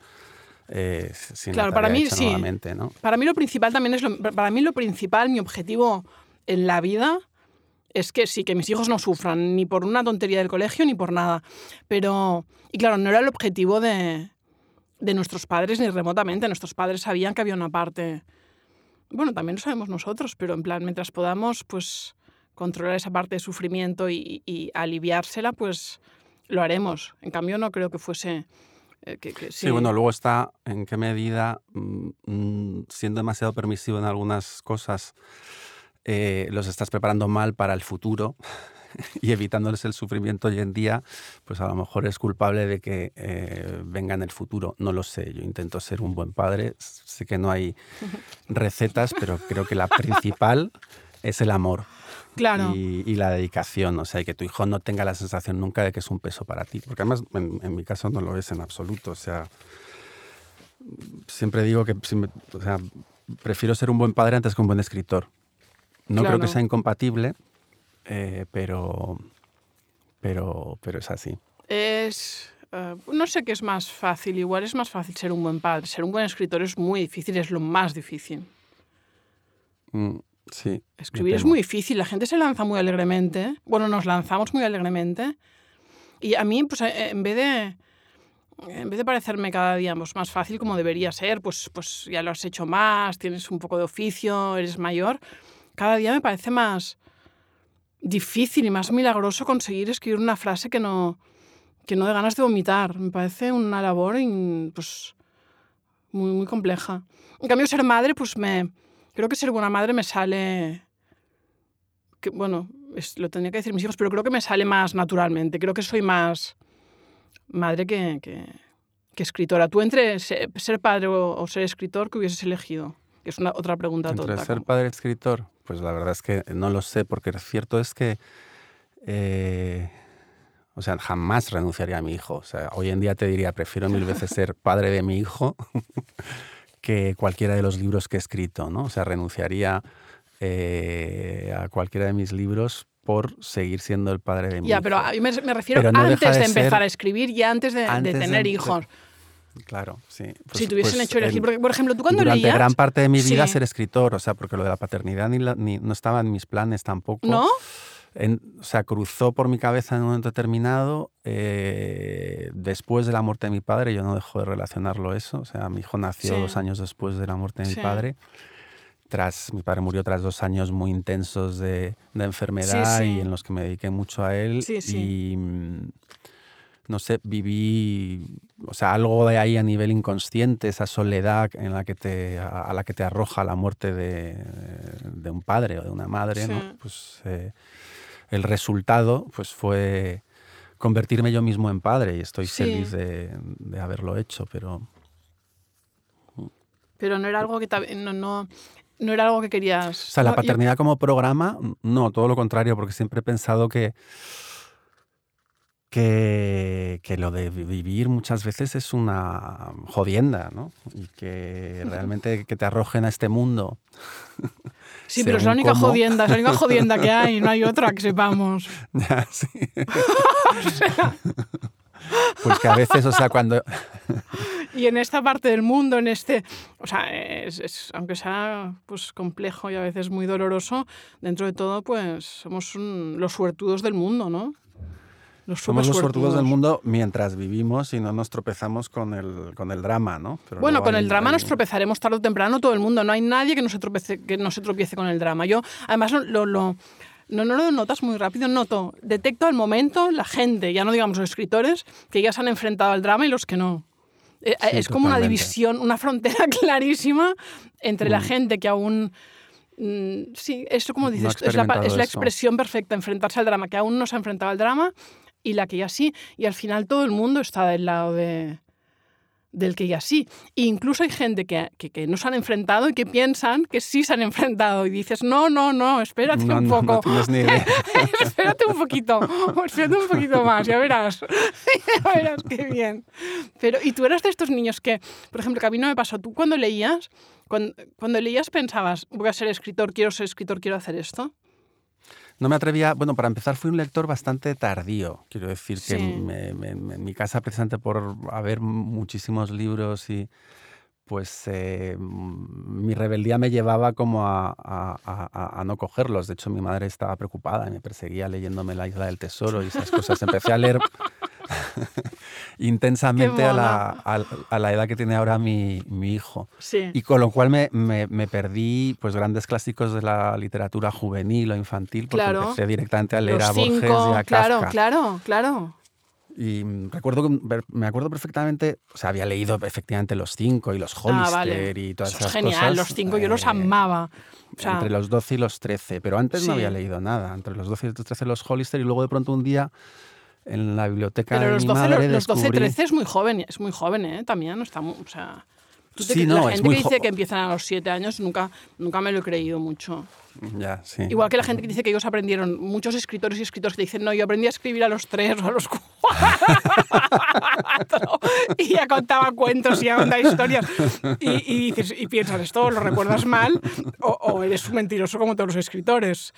eh, sin Claro, la para tarea mí hecha sí. nuevamente, ¿no? Para mí lo principal también es lo, para mí lo principal, mi objetivo en la vida es que sí, que mis hijos no sufran ni por una tontería del colegio ni por nada. Pero, y claro, no era el objetivo de, de nuestros padres ni remotamente. Nuestros padres sabían que había una parte, bueno, también lo sabemos nosotros, pero en plan, mientras podamos, pues, controlar esa parte de sufrimiento y, y aliviársela, pues lo haremos. En cambio, no creo que fuese eh, que, que Sí, bueno, luego está en qué medida, mm, mm, siendo demasiado permisivo en algunas cosas, eh, los estás preparando mal para el futuro y evitándoles el sufrimiento hoy en día, pues a lo mejor es culpable de que eh, venga en el futuro. No lo sé, yo intento ser un buen padre, sé que no hay recetas, pero creo que la principal es el amor. Claro. Y, y la dedicación, o sea, y que tu hijo no tenga la sensación nunca de que es un peso para ti, porque además en, en mi caso no lo es en absoluto, o sea, siempre digo que o sea, prefiero ser un buen padre antes que un buen escritor. No creo que sea incompatible, eh, pero, pero, pero es así. Es. eh, no sé qué es más fácil. Igual es más fácil ser un buen padre. Ser un buen escritor es muy difícil, es lo más difícil. Mm, sí. Escribir es muy difícil. La gente se lanza muy alegremente. Bueno, nos lanzamos muy alegremente. Y a mí, pues, eh, en vez de. En vez de parecerme cada día pues, más fácil como debería ser, pues, pues ya lo has hecho más, tienes un poco de oficio, eres mayor, cada día me parece más difícil y más milagroso conseguir escribir una frase que no, que no de ganas de vomitar. Me parece una labor in- pues, muy, muy compleja. En cambio, ser madre, pues me... Creo que ser buena madre me sale... Que, bueno, es- lo tendría que decir mis hijos, pero creo que me sale más naturalmente. Creo que soy más madre que, que, que escritora. Tú entre se- ser padre o, o ser escritor, ¿qué hubieses elegido? Que es una otra pregunta Entre tonta. ser como- padre escritor, pues la verdad es que no lo sé, porque lo cierto es que, eh, o sea, jamás renunciaría a mi hijo. O sea, hoy en día te diría, prefiero mil veces ser padre de mi hijo que cualquiera de los libros que he escrito, ¿no? O sea, renunciaría eh, a cualquiera de mis libros por seguir siendo el padre de mi Ya, hijo. pero a mí me, me refiero no antes de, de empezar a escribir y antes de, de antes de tener hijos. Claro, sí. Pues- si tuviesen pues hecho elegir. Porque, por ejemplo, tú cuando durante leías. gran parte de mi vida Sí. ser escritor, o sea, porque lo de la paternidad ni la- ni- no estaba en mis planes tampoco. ¿No? En- o sea, cruzó por mi cabeza en un momento determinado, eh, después de la muerte de mi padre, yo no dejo de relacionarlo eso, o sea, mi hijo nació Sí. dos años después de la muerte de Sí. mi padre, tras, mi padre murió tras dos años muy intensos de, de enfermedad sí. y en los que me dediqué mucho a él Sí, sí. y mm, no sé, viví, o sea, algo de ahí a nivel inconsciente, esa soledad en la que te, a, la que te arroja la muerte de, de un padre o de una madre. ¿no? Pues eh, el resultado pues fue convertirme yo mismo en padre y estoy Sí. feliz de, de haberlo hecho, pero Pero no era algo que. No, no, no era algo que querías. O sea, la paternidad como programa, no, todo lo contrario, porque siempre he pensado que, que, que lo de vi- vivir muchas veces es una jodienda, ¿no? Y que realmente que te arrojen a este mundo. sí, pero es la única cómo. jodienda, es la única jodienda que hay, no hay otra que sepamos. Ya, sí. Pues que a veces, o sea, cuando... Y en esta parte del mundo, en este. O sea, es, es- aunque sea pues, complejo y a veces muy doloroso, dentro de todo, pues somos un- los suertudos del mundo, ¿no? Los Somos los fortudos del mundo mientras vivimos y no nos tropezamos con el, con el drama, ¿no? Pero Bueno, con hay- el drama hay- nos tropezaremos tarde o temprano todo el mundo. No hay nadie que no se tropiece, que no se tropiece con el drama. Yo, además, lo, lo- no, no lo notas muy rápido, noto, detecto al momento la gente, ya no digamos los escritores, que ya se han enfrentado al drama y los que no. Eh, Sí, es como una división, una frontera clarísima entre la Mm. gente que aún... mm, Sí, esto como No dices, es, la, es la eso. expresión perfecta, enfrentarse al drama, que aún no se ha enfrentado al drama y la que ya sí. Y al final todo el mundo está del lado de, del que ya sí. E incluso hay gente que, que, que no se han enfrentado y que piensan que sí se han enfrentado. Y dices, no, no, no, espérate No, un no, poco. no ni idea. espérate un poquito, espérate un poquito más, ya verás. ya verás qué bien. Pero, ¿y tú eras de estos niños que, por ejemplo, que a mí no me pasó? ¿Tú cuando leías, cuando, cuando leías pensabas, voy a ser escritor, quiero ser escritor, quiero hacer esto? No me atrevía, bueno, para empezar fui un lector bastante tardío, quiero decir que me- me- me- en mi casa precisamente por haber muchísimos libros y pues eh, mm, mi rebeldía me llevaba como a, a- a- a no cogerlos. De hecho, mi madre estaba preocupada y me perseguía leyéndome La Isla del Tesoro y esas cosas. Empecé a leer intensamente a la, a- a la edad que tiene ahora mi, mi hijo. Sí. Y con lo cual me, me- me perdí pues grandes clásicos de la literatura juvenil o infantil porque Claro. empecé directamente a leer Los a Borges cinco, y a claro, Kafka. claro, claro. Y recuerdo me acuerdo perfectamente, o sea, había leído efectivamente los cinco y los Hollister Ah, vale. y todas Eso es esas genial, cosas. los cinco yo los eh, amaba. O sea, entre los 12 y los 13, pero antes no Sí. había leído nada. Entre los 12 y los 13 los Hollister y luego de pronto un día en la biblioteca pero de los mi 12, madre los 12 descubrí- 13 es muy joven, es muy joven, ¿eh? También, no está o sea... tú te- Sí, la no, es gente muy que dice que empiezan a los 7 años nunca, nunca me lo he creído mucho. Ya, sí. Igual que la gente que dice que ellos aprendieron, muchos escritores y escritores que dicen, no, yo aprendí a escribir a los 3 o a los 4. y ya contaba cuentos y ya contaba historias. Y, y dices, y piensas, esto lo recuerdas mal o, o eres un mentiroso como todos los escritores.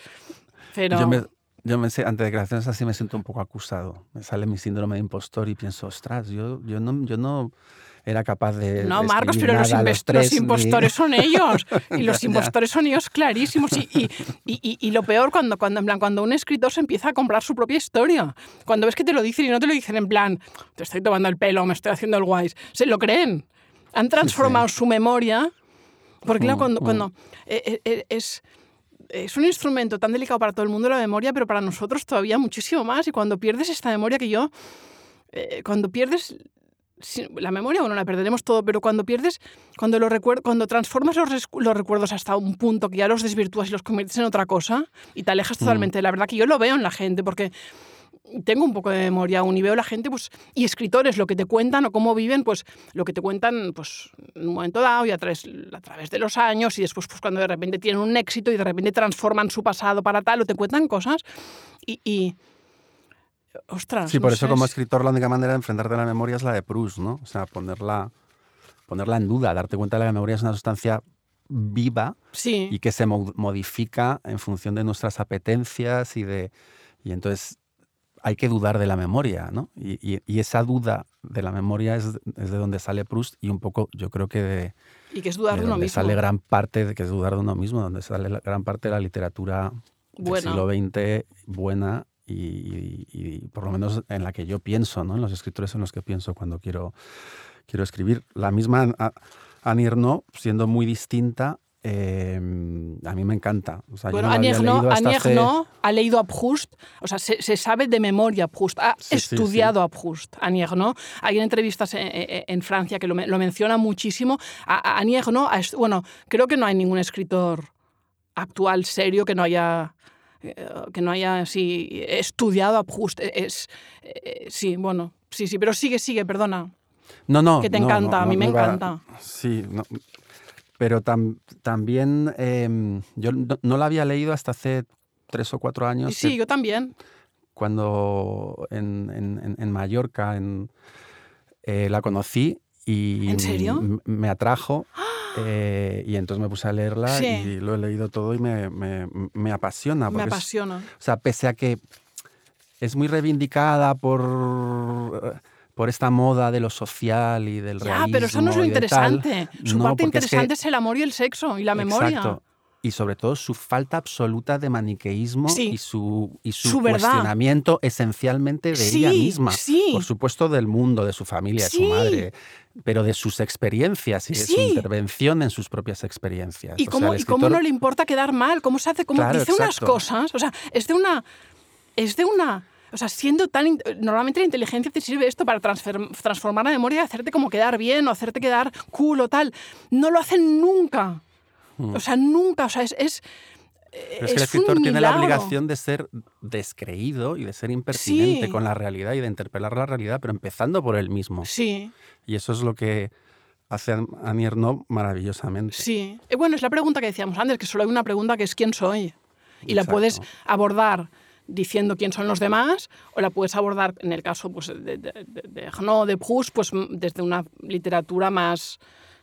Pero... Yo me, yo me sé, ante declaraciones así me siento un poco acusado. Me sale mi síndrome de impostor y pienso, ostras, yo, yo, no, yo no era capaz de. No, de Marcos, pero los, los, tres, los ni- impostores son ellos. Y los impostores son ellos clarísimos. Y, y, y- y- lo peor, cuando, cuando, en plan, cuando un escritor se empieza a comprar su propia historia. Cuando ves que te lo dicen y no te lo dicen en plan, te estoy tomando el pelo, me estoy haciendo el guays. Se lo creen. Han transformado su memoria. Porque claro, Mm, cuando, mm. cuando eh, eh, es, es un instrumento tan delicado para todo el mundo la memoria, pero para nosotros todavía muchísimo más. Y cuando pierdes esta memoria que yo, eh, cuando pierdes la memoria, bueno, la perderemos todo, pero cuando pierdes, cuando, lo recuer- cuando transformas los, los recuerdos hasta un punto que ya los desvirtúas y los conviertes en otra cosa y te alejas totalmente de la verdad, que yo lo veo en la gente, porque tengo un poco de memoria aún y veo la gente, pues, y escritores, lo que te cuentan o cómo viven, pues, lo que te cuentan, pues, en un momento dado y a través, a través de los años y después, pues, cuando de repente tienen un éxito y de repente transforman su pasado para tal o te cuentan cosas y... y ostras, Sí, no por eso sé, como es- escritor la única manera de enfrentarte a la memoria es la de Proust, ¿no? O sea, ponerla, ponerla en duda, darte cuenta de que la memoria es una sustancia viva Sí. y que se mo- modifica en función de nuestras apetencias y de y entonces hay que dudar de la memoria, ¿no? Y, y- y esa duda de la memoria es, es de donde sale Proust y un poco yo creo que de, Y que es dudar de de uno donde mismo. sale gran parte de que es dudar de uno mismo, donde sale la gran parte de la literatura del siglo XX buena y, y- por lo menos en la que yo pienso, ¿no? En los escritores en los que pienso cuando quiero, quiero escribir. La misma Annie Ernaux, siendo muy distinta, eh, a mí me encanta. O sea, Bueno, no Annie hace- Ernaux ha leído a Proust, o sea, se, se sabe de memoria Proust, ha Sí, sí, estudiado Proust, Annie Ernaux. Hay en entrevistas en, en- Francia que lo, lo menciona muchísimo. A, est- bueno, creo que no hay ningún escritor actual serio que no haya eh, que no haya así estudiado a Proust. E- Es, eh, sí, bueno, sí, sí, pero sigue, sigue, perdona. No, no. que te no, encanta, no, a mí no me iba- encanta. Sí, no, pero tam- también em, yo no, no la había leído hasta hace tres o cuatro años. Sí, que yo también. cuando en, en- en- Mallorca en, eh, la conocí y ¿En serio? m- me atrajo eh, y entonces me puse a leerla Sí. y lo he leído todo y me, me- me apasiona. Me es- apasiona. o sea, pese a que es muy reivindicada por, por esta moda de lo social y del Ya, realismo. pero eso no es lo tal, interesante. Su no, parte porque es que- interesante es, el amor y el sexo y la memoria. Exacto. Y sobre todo su falta absoluta de maniqueísmo Sí. y su, y su, Su verdad. cuestionamiento esencialmente de Sí, ella misma. sí. Por supuesto del mundo, de su familia, de su madre, pero de sus experiencias y de su intervención en sus propias experiencias. ¿Y O sea, cómo, y cómo no le importa quedar mal? ¿Cómo se hace? ¿Cómo Claro, dice unas cosas? O sea, es de una. Es de una. O sea, siendo tan. Normalmente la inteligencia te sirve esto para transformar la memoria y hacerte como quedar bien o hacerte quedar cool o tal. No lo hacen nunca. O sea, nunca. O sea, es. es Pero es que el escritor tiene la obligación de ser descreído y de ser impertinente Sí. con la realidad y de interpelar la realidad, pero empezando por él mismo. Sí, Y eso es lo que hace a Ernaux maravillosamente. sí. Eh, bueno, es la pregunta que decíamos antes, que solo hay una pregunta que es ¿quién soy? Y la puedes abordar diciendo quién son los demás, o la puedes abordar, en el caso pues, de, de, de, Arnaud, de Proust, pues, m- desde una literatura más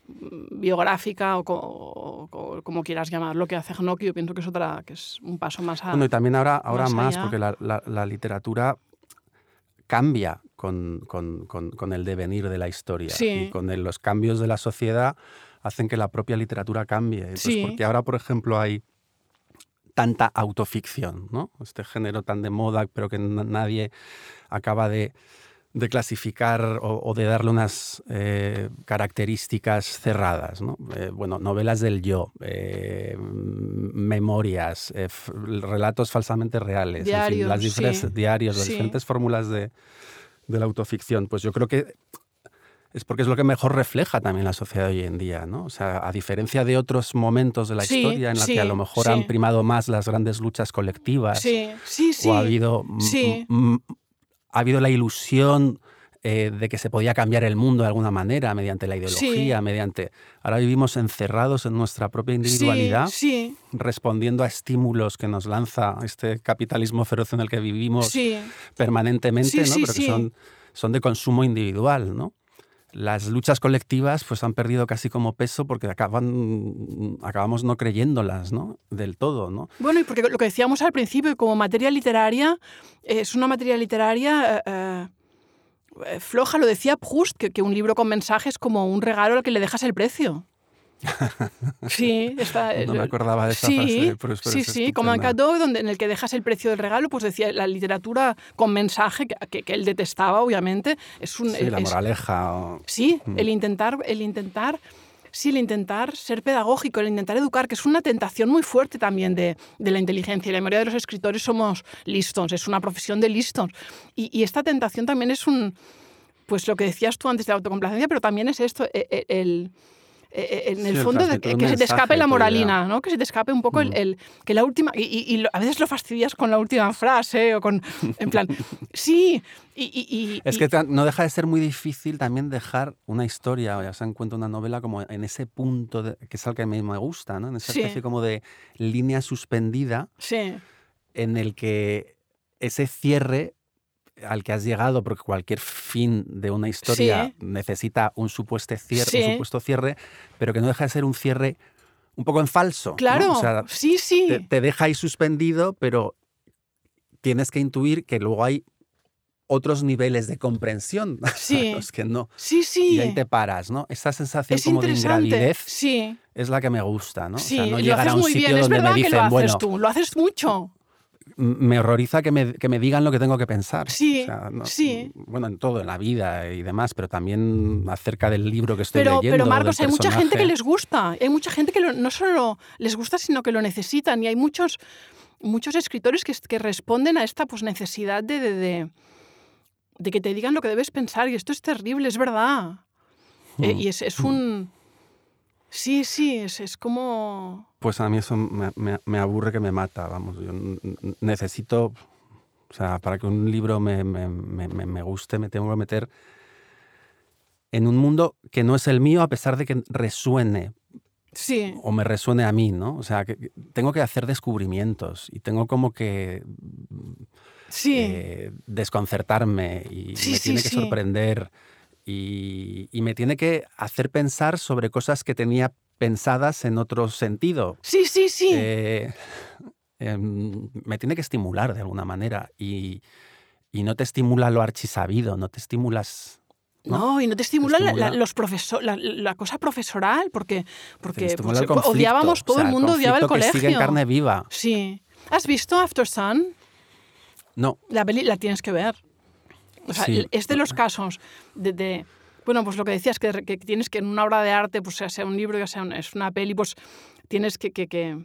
mm, biográfica o, co- o- como quieras llamarlo, que hace que yo pienso que es, otra, que es un paso más a... Bueno, y también ahora, ahora más más, porque la, la- la literatura cambia con, con- con- con el devenir de la historia. Sí. Y con el- los cambios de la sociedad hacen que la propia literatura cambie. Entonces, Sí. Porque ahora, por ejemplo, hay tanta autoficción, ¿no? Este género tan de moda, pero que nadie acaba de, de clasificar o, o de darle unas eh, características cerradas, ¿no? Eh, bueno, novelas del yo, eh, memorias, relatos falsamente reales, en fin, Diarios, las sí. diarios, las diferentes fórmulas de, de la autoficción? Pues yo creo que es porque es lo que mejor refleja también la sociedad hoy en día, ¿no? O sea, a diferencia de otros momentos de la Sí, historia en la sí, que a lo mejor sí. han primado más las grandes luchas colectivas Sí, sí, sí. o ha habido, m- Sí. m- ha habido la ilusión eh, de que se podía cambiar el mundo de alguna manera mediante la ideología, mediante... Ahora vivimos encerrados en nuestra propia individualidad, respondiendo a estímulos que nos lanza este capitalismo feroz en el que vivimos permanentemente, ¿no? pero que son, son de consumo individual, ¿no? Las luchas colectivas pues han perdido casi como peso porque acaban, acabamos no creyéndolas, ¿no? Del todo, ¿no? Bueno, y porque lo que decíamos al principio, como materia literaria, es una materia literaria eh, eh, floja. Lo decía Proust, que, que un libro con mensajes es como un regalo al que le dejas el precio. Sí, está. No me acordaba de esa sí, frase de Proust, pero Sí, es sí, como en. Cadeau, donde en el que dejas el precio del regalo, pues decía la literatura con mensaje que, que- que él detestaba, obviamente, es un Sí, la es- moraleja. o- Sí, Mm. el intentar, el intentar, sí, el intentar ser pedagógico, el intentar educar, que es una tentación muy fuerte también de, de la inteligencia. Y la mayoría de los escritores somos listos, es una profesión de listos. Y, y esta tentación también es un, pues lo que decías tú antes de la autocomplacencia, pero también es esto, e- e- el, e- e- en Sí, el el fondo de que, se te escape la moralina. ¿no? Que se te escape un poco el, Mm. el- que la última y, y- y lo- a veces lo fastidias con la última frase o con en plan sí y, Es que no deja de ser muy difícil también dejar una historia, o ya se encuentra una novela como en ese punto, de- que es el que a mí me gusta, ¿no? En esa Sí. especie como de línea suspendida sí en el que ese cierre al que has llegado, porque cualquier fin de una historia necesita un supuesto cierre, Sí. un supuesto cierre, pero que no deja de ser un cierre un poco en falso. ¿no? claro O sea, sí sí te, te deja ahí suspendido, pero tienes que intuir que luego hay otros niveles de comprensión Sí. los que no. sí sí Y ahí te paras, ¿no? Esa sensación es como de ingravidez sí es la que me gusta, ¿no? Sí, o sea, no llegar a un muy sitio bien. Es donde me verdad que lo dicen, haces bueno, tú, lo haces mucho. Me horroriza que me, que me digan lo que tengo que pensar. Sí, O sea, no- sí. Bueno, en todo, en la vida y demás, pero también acerca del libro que estoy Pero, leyendo. pero Marcos, hay mucha gente que les gusta. Hay mucha gente que lo- no solo les gusta, sino que lo necesitan. Y hay muchos, muchos escritores que, que responden a esta pues, necesidad de, de, de- de que te digan lo que debes pensar. Y esto es terrible, es verdad. Eh, Mm. y es, es un... Sí, sí, es, es como... Pues a mí eso me, me- me aburre que me mata, vamos. Yo necesito, o sea, para que un libro me, me- me- me- me guste, me tengo que meter en un mundo que no es el mío, a pesar de que resuene Sí, o me resuene a mí, ¿no? O sea, que tengo que hacer descubrimientos y tengo como que sí. eh, desconcertarme y Sí, me tiene que sorprender y, y me tiene que hacer pensar sobre cosas que tenía pensadas en otro sentido. sí, sí, sí. Eh, em, me tiene que estimular de alguna manera y, y no te estimula lo archisabido, no te estimulas... ¿no? No, y no te estimula, la- estimula- la, los profesor, la, la cosa profesoral, porque, porque pues, el odiábamos, todo o sea, el mundo odiaba el conflicto colegio. que sigue en carne viva. Sí. ¿Has visto After Sun? No, La peli la tienes que ver. O sea, Sí. es de los casos de, de- bueno, pues lo que decías, que, que tienes que en una obra de arte, pues sea un libro, ya sea un- es una peli, pues tienes que, que- que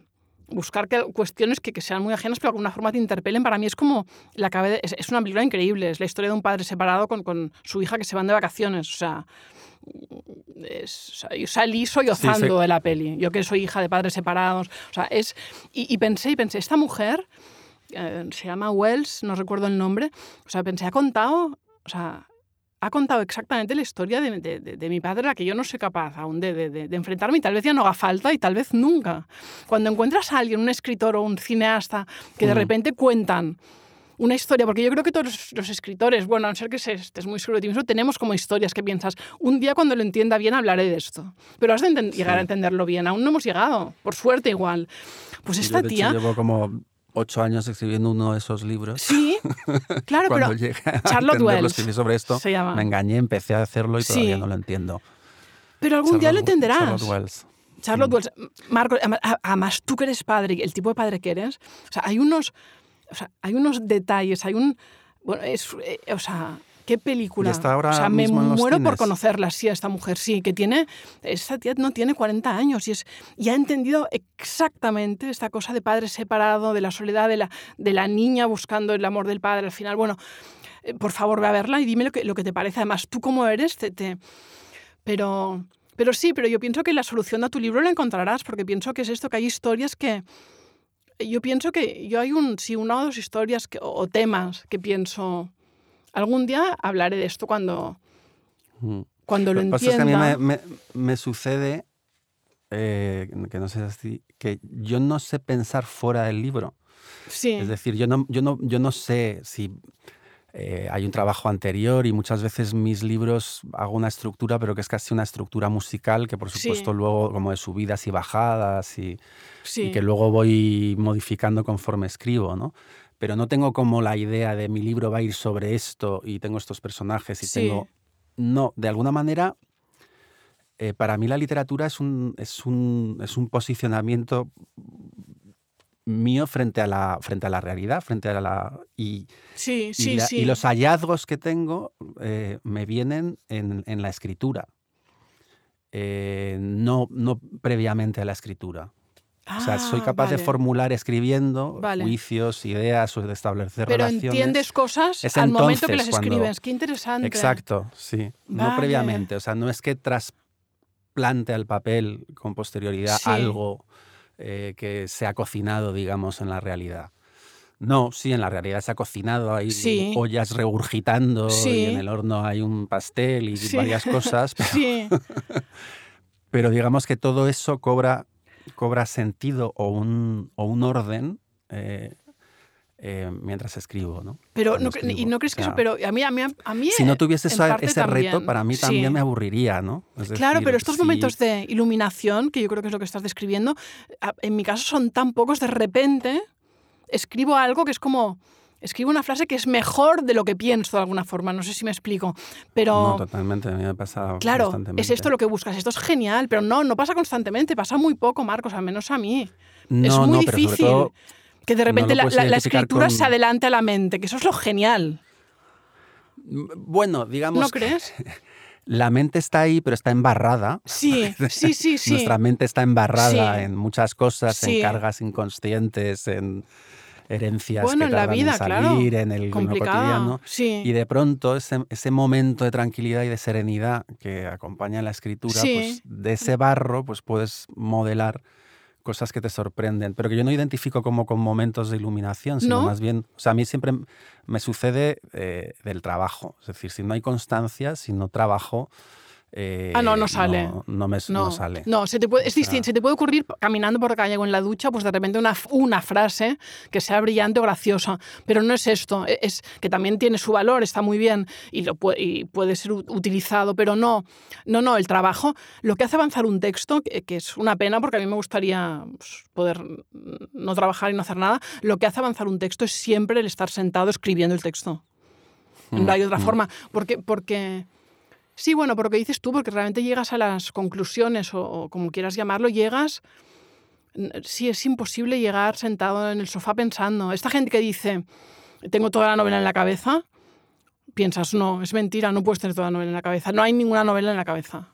buscar que, cuestiones que, que sean muy ajenas, pero de alguna forma te interpelen. Para mí es como, la acabe de- es, es una película increíble, es la historia de un padre separado con, con su hija que se van de vacaciones. O sea, es, o sea, yo salí sollozando sí. de la peli, yo que soy hija de padres separados. O sea, es, y, y pensé, y pensé, esta mujer eh, se llama Wells, no recuerdo el nombre, o sea, pensé, ha contado, o sea, ha contado exactamente la historia de, de- de- de mi padre, a la que yo no soy capaz aún de, enfrentarme y tal vez ya no haga falta y tal vez nunca. Cuando encuentras a alguien, un escritor o un cineasta, que de Mm. repente cuentan una historia, porque yo creo que todos los, escritores, bueno, a no ser que se- estés muy seguro de ti mismo, tenemos como historias que piensas, un día cuando lo entienda bien hablaré de esto. Pero has de llegar a entenderlo bien, aún no hemos llegado, por suerte igual. Pues yo, esta hecho, tía... llevo como ocho años escribiendo uno de esos libros. Sí, claro, Cuando pero llegué a Charlotte Wells escribí sobre esto, se llama. me engañé, empecé a hacerlo y Sí. todavía no lo entiendo. Pero algún día lo Charlotte- entenderás. Charlotte Wells. Charlotte Mm. Wells, Marco, además tú que eres padre, el tipo de padre que eres, o sea, hay unos, o sea, hay unos detalles, hay un, bueno, es, eh, o sea, Qué película. Y está ahora o sea, me muero por conocerla, sí, a esta mujer, sí, que tiene, esta tía no tiene 40 años y, es, y ha entendido exactamente esta cosa de padre separado, de la soledad de la, de la niña buscando el amor del padre al final. Bueno, eh, por favor, ve a verla y dime lo que, lo que te parece. Además, tú cómo eres, te, te- Pero, pero sí, pero yo pienso que la solución a tu libro la encontrarás, porque pienso que es esto, que hay historias que... Yo pienso que yo hay un, sí, una o dos historias que- o temas que pienso... Algún día hablaré de esto cuando, Mm. cuando lo Lo que pasa es que a entienda. mí me, me- me sucede, eh, que no sé si, que yo no sé pensar fuera del libro. Sí, Es decir, yo no, yo no, yo no sé si eh, hay un trabajo anterior y muchas veces mis libros hago una estructura, pero que es casi una estructura musical que por Sí. supuesto luego como de subidas y bajadas y, sí. y que luego voy modificando conforme escribo, ¿no? Pero no tengo como la idea de mi libro va a ir sobre esto y tengo estos personajes y Sí. tengo... No, de alguna manera, eh, para mí la literatura es un, es un, es un posicionamiento mío frente a la, frente a la realidad, frente a la... Y, sí, y sí, la- sí. y los hallazgos que tengo eh, me vienen en, en la escritura, eh, no, no previamente a la escritura. O sea, soy Ah, capaz de formular escribiendo Vale. juicios, ideas o de establecer Pero relaciones. entiendes cosas Es al momento que las cuando- escribes. Qué interesante. Exacto, sí. No previamente. O sea, no es que trasplante al papel con posterioridad Sí. algo eh, que se ha cocinado, digamos, en la realidad. No, sí, en la realidad se ha cocinado, hay Sí. ollas regurgitando y en el horno hay un pastel y varias cosas, pero, Sí, pero digamos que todo eso cobra, cobra sentido o un, o un orden eh, eh, mientras escribo, ¿no? pero no, y no crees O que eso, pero a mí, a mí, a mí si no tuviese esa- ese reto, para mí Sí. también me aburriría, ¿no? Es Claro, decir, pero estos momentos de iluminación, que yo creo que es lo que estás describiendo, en mi caso son tan pocos, de repente escribo algo que es como, escribo una frase que es mejor de lo que pienso de alguna forma, no sé si me explico, pero... No, totalmente, a mí me pasa Claro, constantemente. es esto lo que buscas, esto es genial, pero no, no pasa constantemente, pasa muy poco, Marcos, al menos a mí. no, es muy no, difícil todo, que de repente la, escritura con- se adelante a la mente, que eso es lo genial, bueno, digamos, ¿no que crees? la mente está ahí, pero está embarrada. Sí, sí, sí, sí. Nuestra mente está embarrada Sí. en muchas cosas, Sí. en cargas inconscientes, en herencias Bueno, que en la vida, en claro, salir, en el en complicada, cotidiano. sí. Y de pronto ese, ese momento de tranquilidad y de serenidad que acompaña la escritura, Sí. pues de ese barro pues puedes modelar cosas que te sorprenden, pero que yo no identifico como con momentos de iluminación, sino ¿No? más bien, o sea, a mí siempre me sucede eh, del trabajo, es decir, si no hay constancia, si no trabajo, eh, Ah, no, no sale. No, no me No, no sale. no, se te puede, es distinto. Se te puede ocurrir caminando por la calle o en la ducha, pues de repente una, una frase que sea brillante o graciosa. Pero no es esto. e- Es que también tiene su valor, está muy bien y, lo puede, y puede ser utilizado, pero no. No, no. El trabajo, lo que hace avanzar un texto, que, que es una pena porque a mí me gustaría pues, poder mm, no trabajar y no hacer nada, lo que hace avanzar un texto es siempre el estar sentado escribiendo el texto. No hay otra Mm, forma. Porque, porque Sí, bueno, por lo que dices tú, porque realmente llegas a las conclusiones o, o como quieras llamarlo, llegas... Sí, es imposible llegar sentado en el sofá pensando. Esta gente que dice, tengo toda la novela en la cabeza, piensas, no, es mentira, no puedes tener toda la novela en la cabeza. No hay ninguna novela en la cabeza.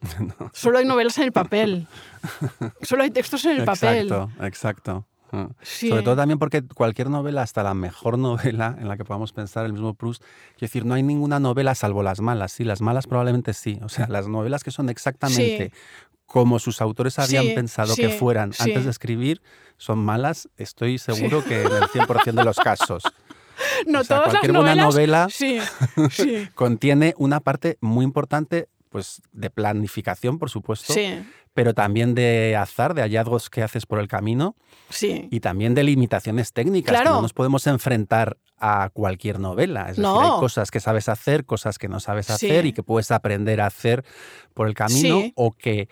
Solo hay novelas en el papel. Solo hay textos en el papel. Exacto, exacto. Ah. Sí. Sobre todo también porque cualquier novela, hasta la mejor novela en la que podamos pensar, el mismo Proust, quiero decir, no hay ninguna novela salvo las malas. Sí, las malas probablemente sí. O sea, las novelas que son exactamente como sus autores habían Sí, pensado que fueran antes de escribir, son malas, estoy seguro que en el 100% de los casos. No, o sea, todas las cualquier buena novelas... novela contiene una parte muy importante pues de planificación, por supuesto, sí, pero también de azar, de hallazgos que haces por el camino sí. y también de limitaciones técnicas. que no nos podemos enfrentar a cualquier novela. Es decir, No. hay cosas que sabes hacer, cosas que no sabes Sí. hacer y que puedes aprender a hacer por el camino Sí. o que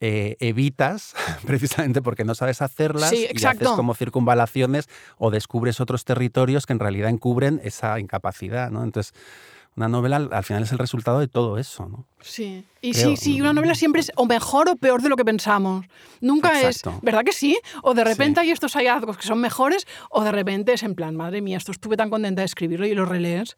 eh, evitas precisamente porque no sabes hacerlas Sí, y haces como circunvalaciones o descubres otros territorios que en realidad encubren esa incapacidad. ¿no? Entonces, una novela al al final es el resultado de todo eso. ¿no? Sí. Y Creo. sí, sí, una novela siempre es o mejor o peor de lo que pensamos. Nunca Exacto. es, ¿verdad que sí? O de repente Sí. hay estos hallazgos que son mejores, o de repente es en plan, madre mía, esto estuve tan contenta de escribirlo y lo relees.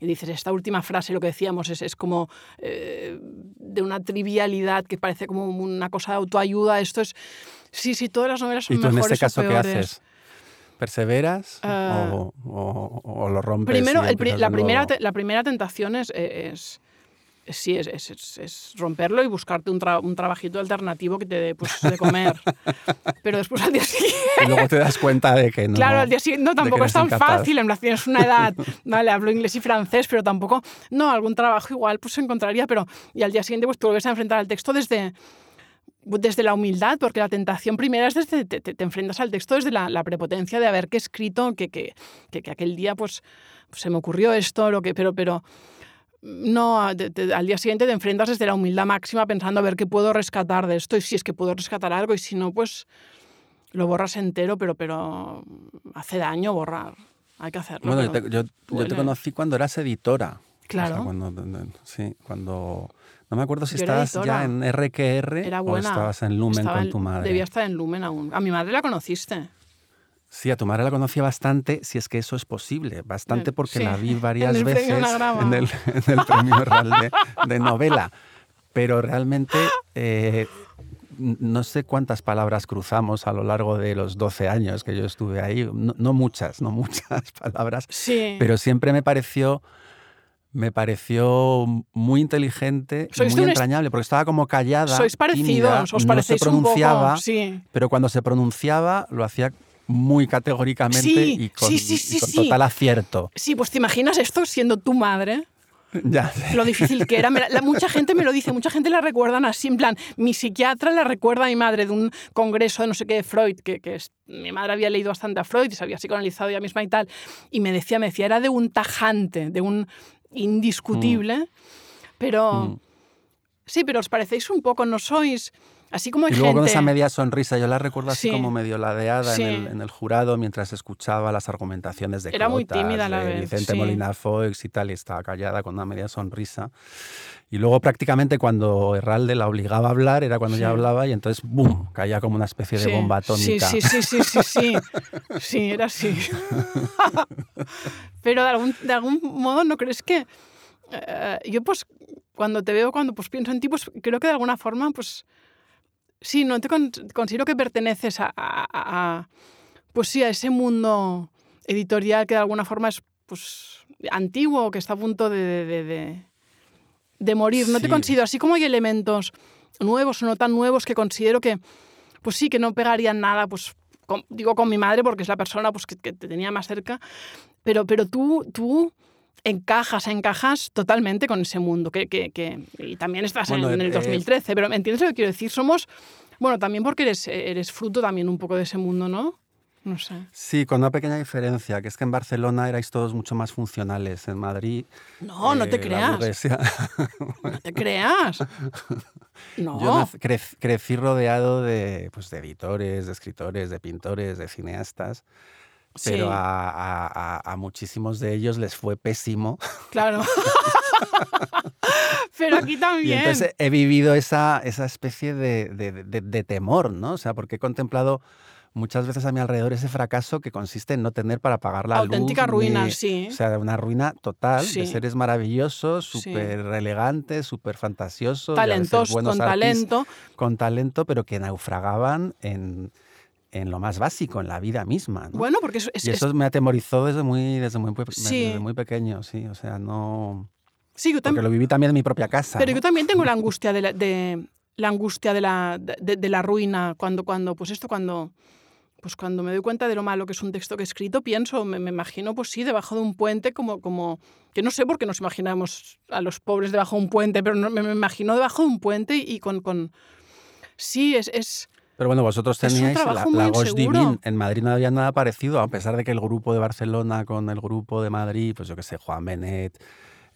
Y dices, esta última frase, lo que decíamos, es, es como eh, de una trivialidad que parece como una cosa de autoayuda. Esto es. Sí, sí, todas las novelas son ¿Y tú en este caso o qué haces? ¿Perseveras Ah. o, o- o lo rompes? Primero, el la, primera, la primera tentación es, es, es- sí, es, es- es- romperlo y buscarte un, tra- un trabajito alternativo que te dé pues, de comer. Pero después al día siguiente... Y luego te das cuenta de que no. Claro, al día siguiente no, tampoco es tan incapaz. fácil, en plan, tienes una edad, vale, hablo inglés y francés, pero tampoco, no, algún trabajo igual pues se encontraría, pero y al día siguiente pues te vuelves a enfrentar al texto desde, desde la humildad, porque la tentación primera es desde, te, te- te enfrentas al texto desde la, la prepotencia de haber que escrito, que, que, que, que aquel día pues, pues se me ocurrió esto, lo que, pero, pero no, te- te- al día siguiente te enfrentas desde la humildad máxima pensando a ver qué puedo rescatar de esto y si es que puedo rescatar algo y si no, pues lo borras entero, pero, pero hace daño borrar. Hay que hacerlo. Bueno, yo te, yo- yo te conocí cuando eras editora. Claro. O sea, cuando, sí, cuando... No me acuerdo si estabas ya en RQR Era o estabas en Lumen Estaba con tu madre. Debía estar en Lumen aún. A mi madre la conociste. Sí, a tu madre la conocía bastante, si es que eso es posible. Bastante porque sí, la vi varias en veces en el, en el premio Herral de, de novela. Pero realmente eh, no sé cuántas palabras cruzamos a lo largo de los 12 años que yo estuve ahí. No, no muchas, no muchas palabras. Sí. Pero siempre me pareció, me pareció muy inteligente, y muy entrañable, porque estaba como callada. Sois parecidos, tímida, os no se parecéis un pronunciaba, poco. Sí. pero cuando se pronunciaba lo hacía muy categóricamente Sí, y con, sí, sí, y sí, con sí. total acierto. Sí, pues te imaginas esto siendo tu madre. Ya, lo difícil que era. La- la- mucha gente me lo dice, mucha gente la recuerdan así, en plan, mi psiquiatra la recuerda a mi madre de un congreso de no sé qué de Freud, que, que es- mi madre había leído bastante a Freud y se había psicoanalizado ella misma y tal, y me decía, me decía, era de un tajante, de un indiscutible, pero... Mm. Sí, pero os parecéis un poco, no sois... Así como hay Y luego gente... con esa media sonrisa, yo la recuerdo así Sí. como medio ladeada Sí. en, el, en el jurado mientras escuchaba las argumentaciones de Era muy tímida la de Vicente sí. Molina Foix y tal, y estaba callada con una media sonrisa. Y luego prácticamente cuando Herralde la obligaba a hablar era cuando ya hablaba y entonces ¡bum! caía como una especie de bomba atómica. Sí, sí, sí, sí, sí, sí. Sí, era así. Pero de algún, de algún modo, ¿no crees que eh, yo pues cuando te veo, cuando pues pienso en ti, pues creo que de alguna forma, pues sí, no te con- considero que perteneces a, a- a- pues sí, a ese mundo editorial que de alguna forma es pues antiguo, que está a punto de, de- de- morir. No te considero, así como hay elementos nuevos o no tan nuevos que considero que, pues sí, que no pegarían nada, pues con- digo con mi madre porque es la persona pues, que, que te tenía más cerca, pero, pero tú, tú encajas, encajas totalmente con ese mundo, que, que- que- y también estás en- Bueno, en, el eh, 2013, pero ¿me entiendes lo que quiero decir? Somos, bueno, también porque eres, eres fruto también un poco de ese mundo, ¿no? No sé. Sí, con una pequeña diferencia, que es que en Barcelona erais todos mucho más funcionales. En Madrid. No, no te eh, creas, no te creas. No. Yo crec- crecí rodeado de, pues, de editores, de escritores, de pintores, de cineastas, pero Sí, a, a- a- muchísimos de ellos les fue pésimo. claro. pero aquí Y también. entonces he vivido esa, esa especie de, de- de- de temor, ¿no? O sea, porque he contemplado muchas veces a mi alrededor ese fracaso que consiste en no tener para pagar la Auténtica luz. ruina, ni- sí. O sea, una ruina total Sí. de seres maravillosos, súper elegantes, súper fantasiosos. y Talentos, con talento. Con talento, pero que naufragaban en, en lo más básico, en la vida misma. ¿no? Bueno, porque es, es- y es- eso me atemorizó desde muy, desde muy, Sí. desde muy pequeño, sí. O sea, no... sí, yo Porque también. lo viví también en mi propia casa. Pero ¿no? yo también tengo la angustia de la, de, la angustia de la, de, de la ruina cuando, cuando, pues esto, cuando, pues cuando me doy cuenta de lo malo que es un texto que he escrito, pienso, me, me imagino, pues sí, debajo de un puente, como, como, que no sé por qué nos imaginamos a los pobres debajo de un puente, pero no- me, me imagino debajo de un puente y con, con sí, es, es, Pero bueno, vosotros teníais la, la. Divine. En Madrid no había nada parecido, a pesar de que el grupo de Barcelona con el grupo de Madrid, pues yo qué sé, Juan Benet,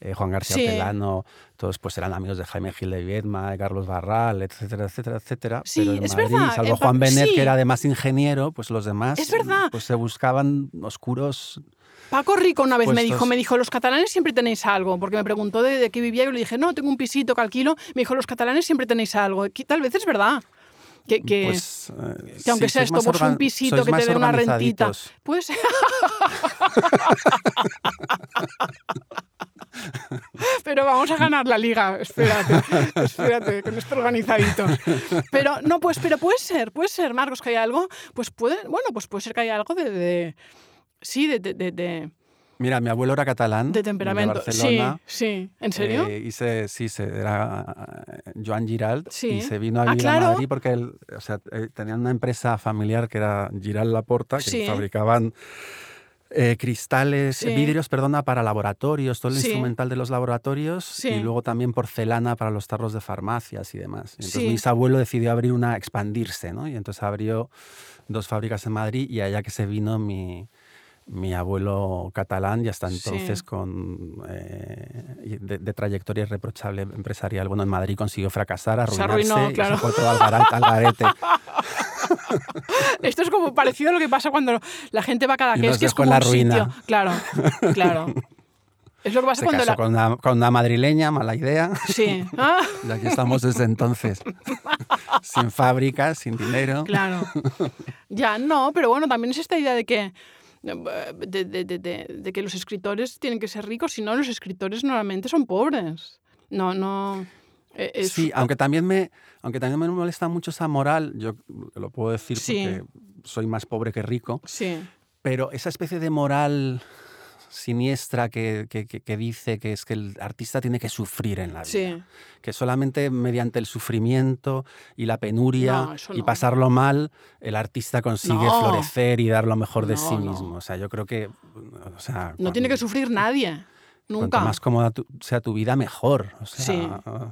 eh, Juan García Sí. Pelano, todos pues eran amigos de Jaime Gil de Viedma, de Carlos Barral, etcétera, etcétera, etcétera. Sí, Pero en es Madrid, verdad, salvo en Juan Benet, sí. que era además ingeniero, pues los demás Es verdad. pues se buscaban oscuros. Paco Rico una vez me dijo, me dijo, los catalanes siempre tenéis algo, porque me preguntó de, de qué vivía y yo le dije, no, tengo un pisito que alquilo. Me dijo, los catalanes siempre tenéis algo. Que tal vez es verdad. Que, que, pues, eh, que aunque sea esto, pues un pisito que te dé una rentita. Pues vamos a ganar la liga. Espérate, espérate, con esto organizaditos. Pero no, pues, pero puede ser, puede ser, Marcos, que hay algo, pues puede, bueno, pues puede ser que haya algo de, de sí, de, de, de, de Mira, mi abuelo era catalán. de temperamento. Barcelona. Sí, sí. ¿En serio? Eh, y se, sí, se, era eh, Joan Giralt Sí. y se vino a Ah, vivir claro. a Madrid porque él, o sea, eh, tenían una empresa familiar que era Giralt Laporta, que Sí. fabricaban eh, cristales, Sí. vidrios, perdona, para laboratorios, todo el Sí. instrumental de los laboratorios Sí. y luego también porcelana para los tarros de farmacias y demás. Y Entonces mi bisabuelo decidió abrir una, expandirse, ¿no? Y entonces abrió dos fábricas en Madrid y allá que se vino mi, mi abuelo catalán y hasta Sí. entonces con eh, de, de trayectoria irreprochable empresarial. Bueno, en Madrid consiguió fracasar, Se arruinarse arruinó, y claro. se fue todo al, al garete. Esto es como parecido a lo que pasa cuando la gente va cada que es que es como en un la ruina. sitio. Claro, claro. Es lo que pasa Se cuando casó la... con, una, con una madrileña, mala idea. Sí. Ah, Y aquí estamos desde entonces. sin fábrica, sin dinero. claro. Ya, no, pero bueno, también es esta idea de que de, de- de- de- que los escritores tienen que ser ricos, si no, los escritores normalmente son pobres. No, no. es- Sí, aunque también me, aunque también me molesta mucho esa moral, yo lo puedo decir Sí. porque soy más pobre que rico, Sí, pero esa especie de moral siniestra que, que- que- dice que es que el artista tiene que sufrir en la vida, sí. que solamente mediante el sufrimiento y la penuria No, y pasarlo mal, el artista consigue No. florecer y dar lo mejor de sí mismo. O sea, yo creo que, o sea, No tiene que sufrir nadie. Cuanto Nunca. más cómoda tu- sea tu vida, mejor. O sea, Sí.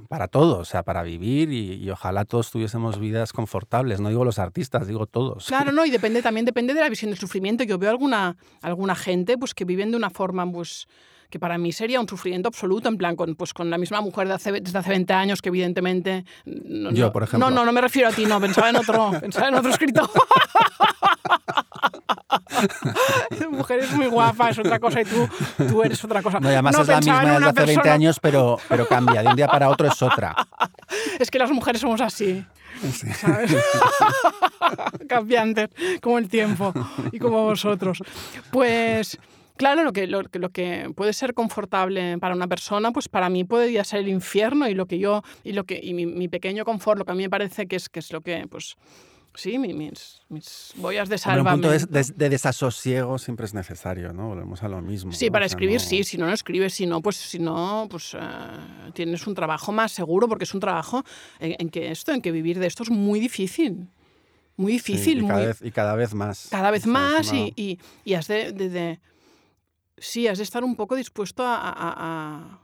para todos, o sea, para vivir y, y ojalá todos tuviésemos vidas confortables. No digo los artistas, digo todos. Claro, no, y depende también depende de la visión del sufrimiento. Yo veo alguna, alguna gente pues, que viven de una forma pues, que para mí sería un sufrimiento absoluto, en plan, con, pues, con la misma mujer de hace, desde hace 20 años, que evidentemente... No, Yo, no- por ejemplo. No, no, no me refiero a ti, no, pensaba en otro, pensaba en otro escritor. mujer es muy guapa, es otra cosa, y tú, tú eres otra cosa. No, y además No, es la misma desde hace 20 persona- años, pero, pero cambia. De un día para otro es otra. Es que las mujeres somos así. ¿sabes? Cambiantes, como el tiempo y como vosotros. Pues claro, lo que, lo, lo que puede ser confortable para una persona, pues para mí podría ser el infierno y lo que yo, y lo que, y mi, mi pequeño confort, lo que a mí me parece que es, que es lo que, pues, sí, mi- mis, mis boyas de Hombre, un punto de, de- de desasosiego siempre es necesario, ¿no? Volvemos a lo mismo. Sí, ¿no? para O sea, escribir no- sí, si no, no escribes, si no, pues, si no, pues eh, tienes un trabajo más seguro, porque es un trabajo en, en que esto, en que vivir de esto es muy difícil. Muy sí, difícil, y, muy, cada vez, y cada vez más. cada vez más y, y- y has de, sí, has de estar un poco dispuesto a, a- a- a-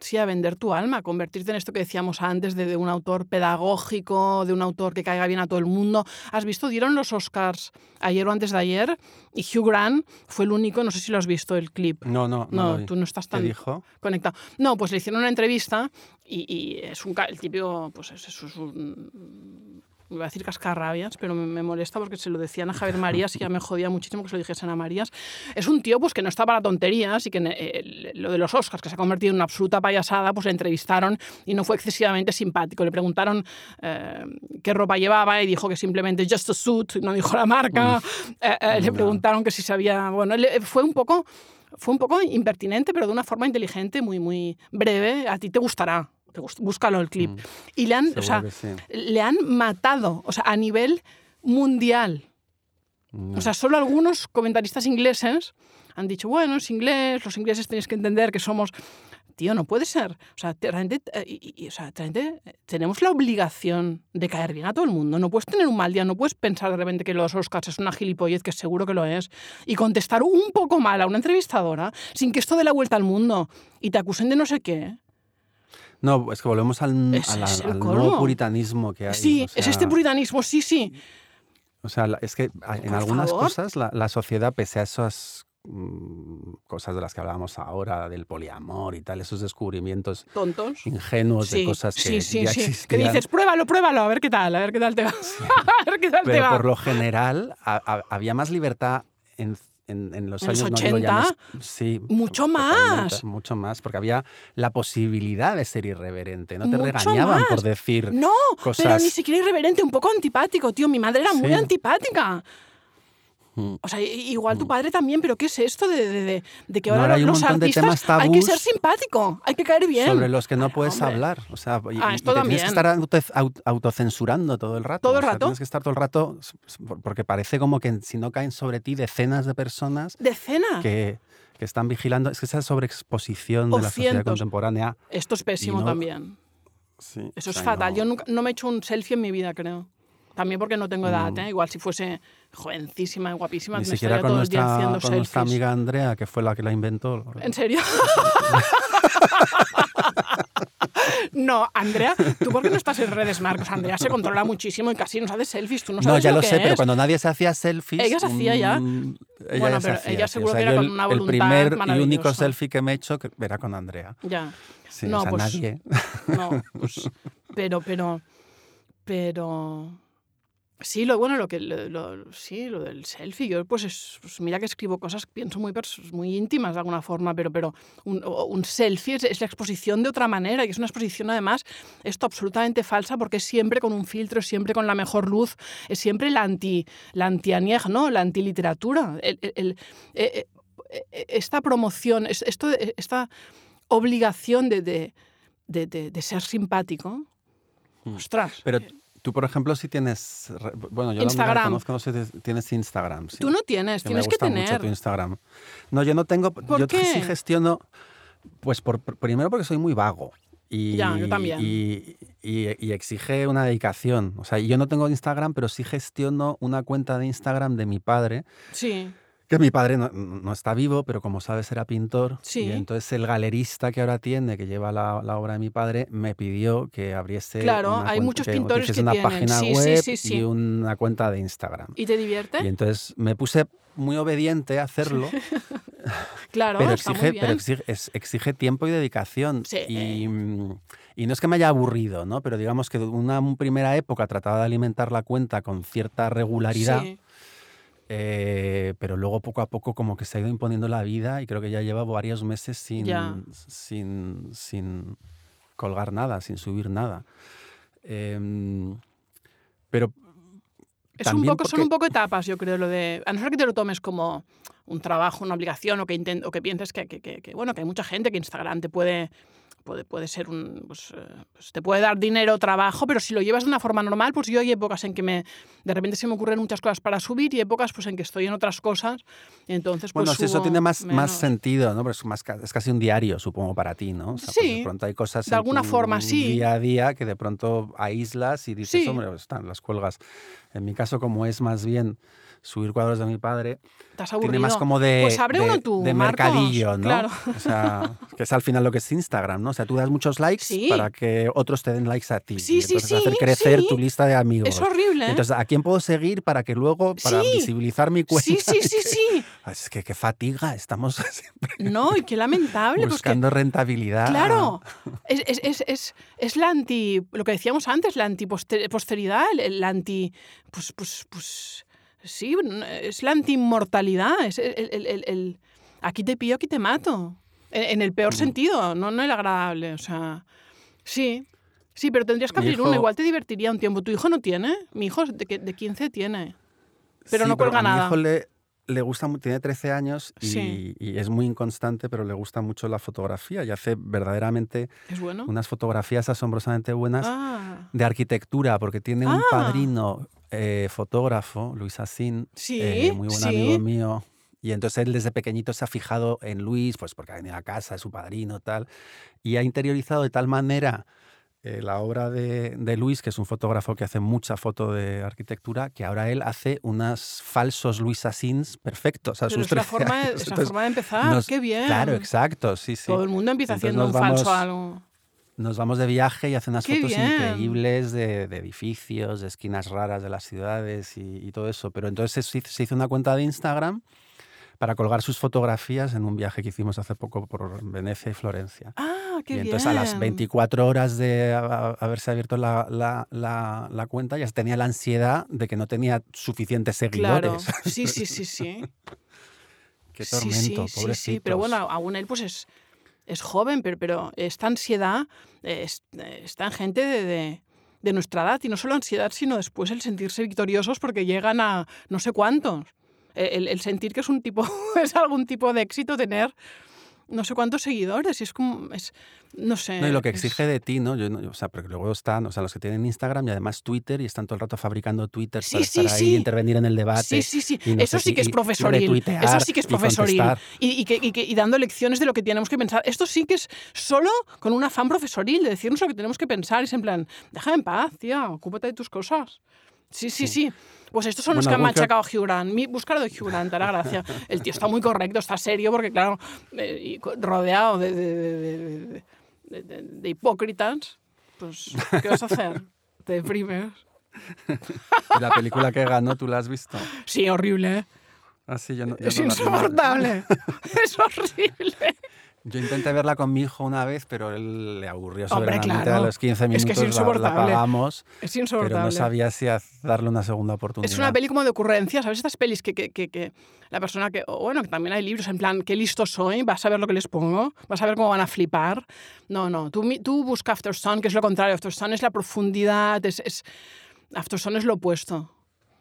sí, a vender tu alma, a convertirte en esto que decíamos antes de, de un autor pedagógico, de un autor que caiga bien a todo el mundo. ¿Has visto? Dieron los Oscars ayer o antes de ayer y Hugh Grant fue el único, no sé si lo has visto el clip. No, no, no. Tú no estás ¿Qué tan dijo? conectado. No, pues le hicieron una entrevista y, y es un el típico, pues es, es un iba a decir cascarrabias, pero me, me molesta porque se lo decían a Javier Marías y ya me jodía muchísimo que se lo dijesen a Marías. Es un tío pues que no está para tonterías y que eh, lo de los Oscars, que se ha convertido en una absoluta payasada, pues le entrevistaron y no fue excesivamente simpático. Le preguntaron eh, qué ropa llevaba y dijo que simplemente just a suit, no dijo la marca. Eh, le preguntaron que si sabía, bueno, fue un poco fue un poco impertinente, pero de una forma inteligente, muy, muy breve. A ti te gustará. Búscalo el clip. Y le han, o sea, sí. le han matado, o sea, a nivel mundial. No. O sea, solo algunos comentaristas ingleses han dicho, bueno, es inglés, los ingleses tenéis que entender que somos... Tío, no puede ser. O sea, te- realmente, eh, y- y- o sea, realmente, eh, tenemos la obligación de caer bien a todo el mundo. No puedes tener un mal día, no puedes pensar de repente que los Oscars es una gilipollez, que seguro que lo es, y contestar un poco mal a una entrevistadora sin que esto dé la vuelta al mundo y te acusen de no sé qué. No, es que volvemos al, Es- es nuevo puritanismo que hay. sí, o es sea, este puritanismo, sí, sí. O sea, es que en Por algunas favor. cosas la, la sociedad, pese a esas mm, cosas de las que hablábamos ahora, del poliamor y tal, esos descubrimientos Tontos. ingenuos de cosas que sí, sí, ya. Que dices, pruébalo, pruébalo, a ver qué tal, a ver qué tal te va. a ver qué tal te pero va. por lo general a- a- había más libertad en, en- en los ¿En los años no ya 80? mes- sí, Mucho más. mucho más, porque había la posibilidad de ser irreverente, no te Mucho regañaban por más. decir No, pero cosas- ni siquiera irreverente, un poco antipático, tío. Mi madre era muy Sí. antipática. Mm. O sea, igual tu padre también, pero ¿qué es esto de, de- de- de que ahora ahora hay un los montón de artistas hay que ser simpático, hay que caer bien? sobre los que no puedes hombre. hablar. O sea, y, Ah, y te tienes que estar auto- aut- autocensurando todo el rato. ¿Todo el O sea, rato? Tienes que estar todo el rato, porque parece como que si no caen sobre ti decenas de personas ¿De cena? que, que están vigilando. Es que esa sobreexposición O de la sociedad contemporánea. Esto es pésimo no- también. sí, Eso o es sea, fatal. no- Yo nunca, no me he hecho un selfie en mi vida, creo. También porque no tengo edad. ¿eh? Igual si fuese jovencísima y guapísima, Ni me siquiera con todo el día nuestra, haciendo con nuestra amiga Andrea, que fue la que la inventó. ¿En serio? no, Andrea, ¿tú por qué no estás en redes, Marcos? Andrea se controla muchísimo y casi nos hace selfies. Tú no No, sabes ya lo lo que sé, pero es. cuando nadie se hacía selfies. Ella se hacía ya. mm, ella Bueno, ya se pero hacía, ella seguro O sea, que era con el- una El voluntad primer y único selfie que me he hecho que era con Andrea. Ya. Sí, No, o sea, pues- nadie. No, pues, pero, pero, pero... Sí, lo bueno, lo que lo, lo- sí, lo del selfie. Yo pues, es, pues mira que escribo cosas pienso muy muy íntimas de alguna forma, pero pero un, un selfie es, es la exposición de otra manera y es una exposición además esto absolutamente falsa porque es siempre con un filtro, siempre con la mejor luz, es siempre la anti la antianieg, ¿no? La antiliteratura. El, el- el- eh, eh, eh, esta promoción, es- esto esta obligación de, de, de- de- de ser simpático. Mm. Ostras. Pero tú, por ejemplo, si tienes. Bueno, yo Instagram. la conozco, no sé si tienes Instagram. sí. Tú no tienes, que tienes me que mucho tener. tu Instagram. No, yo no tengo. ¿Por yo qué? sí gestiono. Pues por, por- primero porque soy muy vago. Y, Ya, yo también. Y, y- y exige una dedicación. O sea, yo no tengo Instagram, pero sí gestiono una cuenta de Instagram de mi padre. Sí, Que mi padre no, no está vivo, pero como sabes era pintor. Sí. Y entonces el galerista que ahora tiene, que lleva la, la obra de mi padre, me pidió que abriese. Claro, una hay cuenta- muchos que pintores hiciese que una tienen. página Sí, web sí, y una cuenta de Instagram. ¿y te divierte? Y entonces me puse muy obediente a hacerlo, claro, pero, está muy exige, bien. pero exige, exige tiempo y dedicación. Sí. Y, y no es que me haya aburrido, ¿no? Pero digamos que una primera época trataba de alimentar la cuenta con cierta regularidad. Sí. Eh, pero luego poco a poco como que se ha ido imponiendo la vida y creo que ya lleva varios meses sin, sin, sin colgar nada, sin subir nada. Em, pero Es un poco, Son un poco etapas, yo creo, lo de... A no ser que te lo tomes como un trabajo, una obligación, o que, intent- o que pienses que, que- que- que, bueno, que hay mucha gente que Instagram te puede... Puede, puede ser un. Pues, eh, pues te puede dar dinero trabajo, pero si lo llevas de una forma normal, pues yo hay épocas en que me de repente se me ocurren muchas cosas para subir y épocas pues en que estoy en otras cosas. Entonces, pues. Bueno, si eso tiene más, más sentido, ¿no? Pero es, más, es casi un diario, supongo, para ti, ¿no? O sea, pues Sí, de pronto hay cosas de en alguna tu forma, sí. día a día que de pronto aíslas y dices, Sí. hombre, pues están las cuelgas. En mi caso, como es más bien subir cuadros de mi padre, Estás tiene aburrido. más como de, Pues abre de, uno tú, de mercadillo, ¿no? claro. O sea, que es al final lo que es Instagram, ¿no? O sea, tú das muchos likes Sí. para que otros te den likes a ti. Sí, y sí, entonces hacer sí, crecer sí. tu lista de amigos. Es horrible, ¿eh? Entonces, ¿a quién puedo seguir para que luego, para Sí. visibilizar mi cuenta? Sí, sí, sí, sí. Es que qué fatiga, estamos siempre No, y qué lamentable. pues buscando rentabilidad. Claro, es, es, es, es, es la anti, lo que decíamos antes, la antiposteridad, la anti, pues, pues, pues, sí, es la anti-inmortalidad, es el, el- el- el- aquí te pillo, aquí te mato, en, en el Mm. peor sentido, no, no el agradable, o sea, sí, sí, pero tendrías que abrir uno, igual te divertiría un tiempo. ¿Tu hijo no tiene? Mi hijo de, que- de 15 tiene, pero Sí, no cuelga a mi nada. hijo le, le gusta, tiene 13 años y, Sí. y es muy inconstante, pero le gusta mucho la fotografía y hace verdaderamente bueno. unas fotografías asombrosamente buenas Ah, de arquitectura, porque tiene un Ah. padrino eh, fotógrafo, Luis Asín, sí, eh, muy buen sí. amigo mío. Y entonces él desde pequeñito se ha fijado en Luis, pues porque ha venido a casa, es su padrino, tal. Y ha interiorizado de tal manera eh, la obra de, de Luis, que es un fotógrafo que hace mucha foto de arquitectura, que ahora él hace unos falsos Luis Asins perfectos a Pero sus es la 13 forma, de, años. es la Entonces, forma de empezar, nos- qué bien. Claro, exacto, sí, sí. Todo el mundo empieza Entonces haciendo un nos falso vamos- algo. Nos vamos de viaje y hace unas ¡Qué fotos bien! increíbles de, de edificios, de esquinas raras de las ciudades y, y todo eso. Pero entonces se hizo- se hizo una cuenta de Instagram para colgar sus fotografías en un viaje que hicimos hace poco por Venecia y Florencia. Ah, qué y bien. entonces a las 24 horas de ha- haberse abierto la, la- la- la cuenta ya tenía la ansiedad de que no tenía suficientes Claro. seguidores. Sí, sí, sí, sí. Qué Sí, tormento, sí, sí, pobrecitos. sí. Pero bueno, aún él pues es, es joven, pero, pero esta ansiedad es- en gente de, de- de nuestra edad. Y no solo ansiedad, sino después el sentirse victoriosos porque llegan a no sé cuántos. el, el sentir que es un tipo, es algún tipo de éxito tener no sé cuántos seguidores y es como, es, no sé. No, y lo que es- exige de ti, ¿no? Yo, no- o sea, porque luego están, o sea, los que tienen Instagram y además Twitter y están todo el rato fabricando Twitter Sí, para sí, estar ahí, sí. intervenir en el debate. Sí, sí, sí. no Eso sí que es profesoril. Eso sí que es profesoril. Y, y que, y que- y dando lecciones de lo que tenemos que pensar. Esto sí que es solo con un afán profesoril, de decirnos lo que tenemos que pensar. Es en plan, déjame en paz, tía, ocúpate de tus cosas. Sí, sí, sí. Pues estos son los que han que- machacado a Hugh Grant. Mi, buscar de Hugh Grant, hará gracia. El tío está muy correcto, está serio, porque claro, eh, rodeado de, de- de- de- de- de- de hipócritas, pues, ¿qué vas a hacer? Te deprimes. Y la película que ganó, ¿tú la has visto? Sí, horrible. ¿eh? Ah, no, Es no insoportable. es horrible. Yo intenté verla con mi hijo una vez, pero él le aburrió Hombre, sobremanamente claro. a los 15 Es minutos. que es la- la, insoportable. Es pero insoportable. no sabía si darle una segunda oportunidad. Es una peli como de ocurrencia, ¿sabes? Estas pelis que, que, que, que la persona que, bueno, que también hay libros en plan, qué listo soy, vas a ver lo que les pongo, vas a ver cómo van a flipar. No, no, tú, tú busca After Sun, que es lo contrario. After Sun es la profundidad, es, es- After Sun es lo opuesto.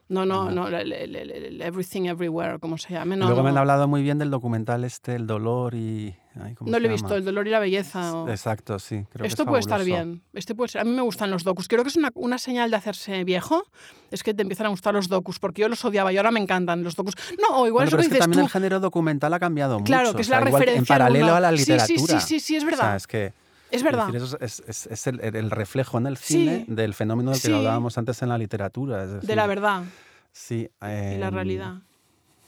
No, no, no, el- el- el- el Everything Everywhere, como se llame. No, Luego me han hablado muy bien del documental este, El dolor y... ay, ¿cómo no se lo he visto? El dolor y la belleza. o- Exacto, sí. Creo que es Esto puede estar bien. Este puede ser. A mí me gustan los docus. Creo que es una, una señal de hacerse viejo. Es que te empiezan a gustar los docus, porque yo los odiaba y ahora me encantan los docus. No, o igual Bueno, es lo pero que es que dices también tú. el género documental ha cambiado Claro, mucho. que es o sea, la referencia En al paralelo a la Sí, sí, sí, literatura. sí, sí, es O sea, verdad. es que... Es verdad. decir, es, es- es el, el reflejo en el Sí. cine del fenómeno del que Sí. hablábamos antes en la literatura. es de la verdad Sí. y la em, realidad.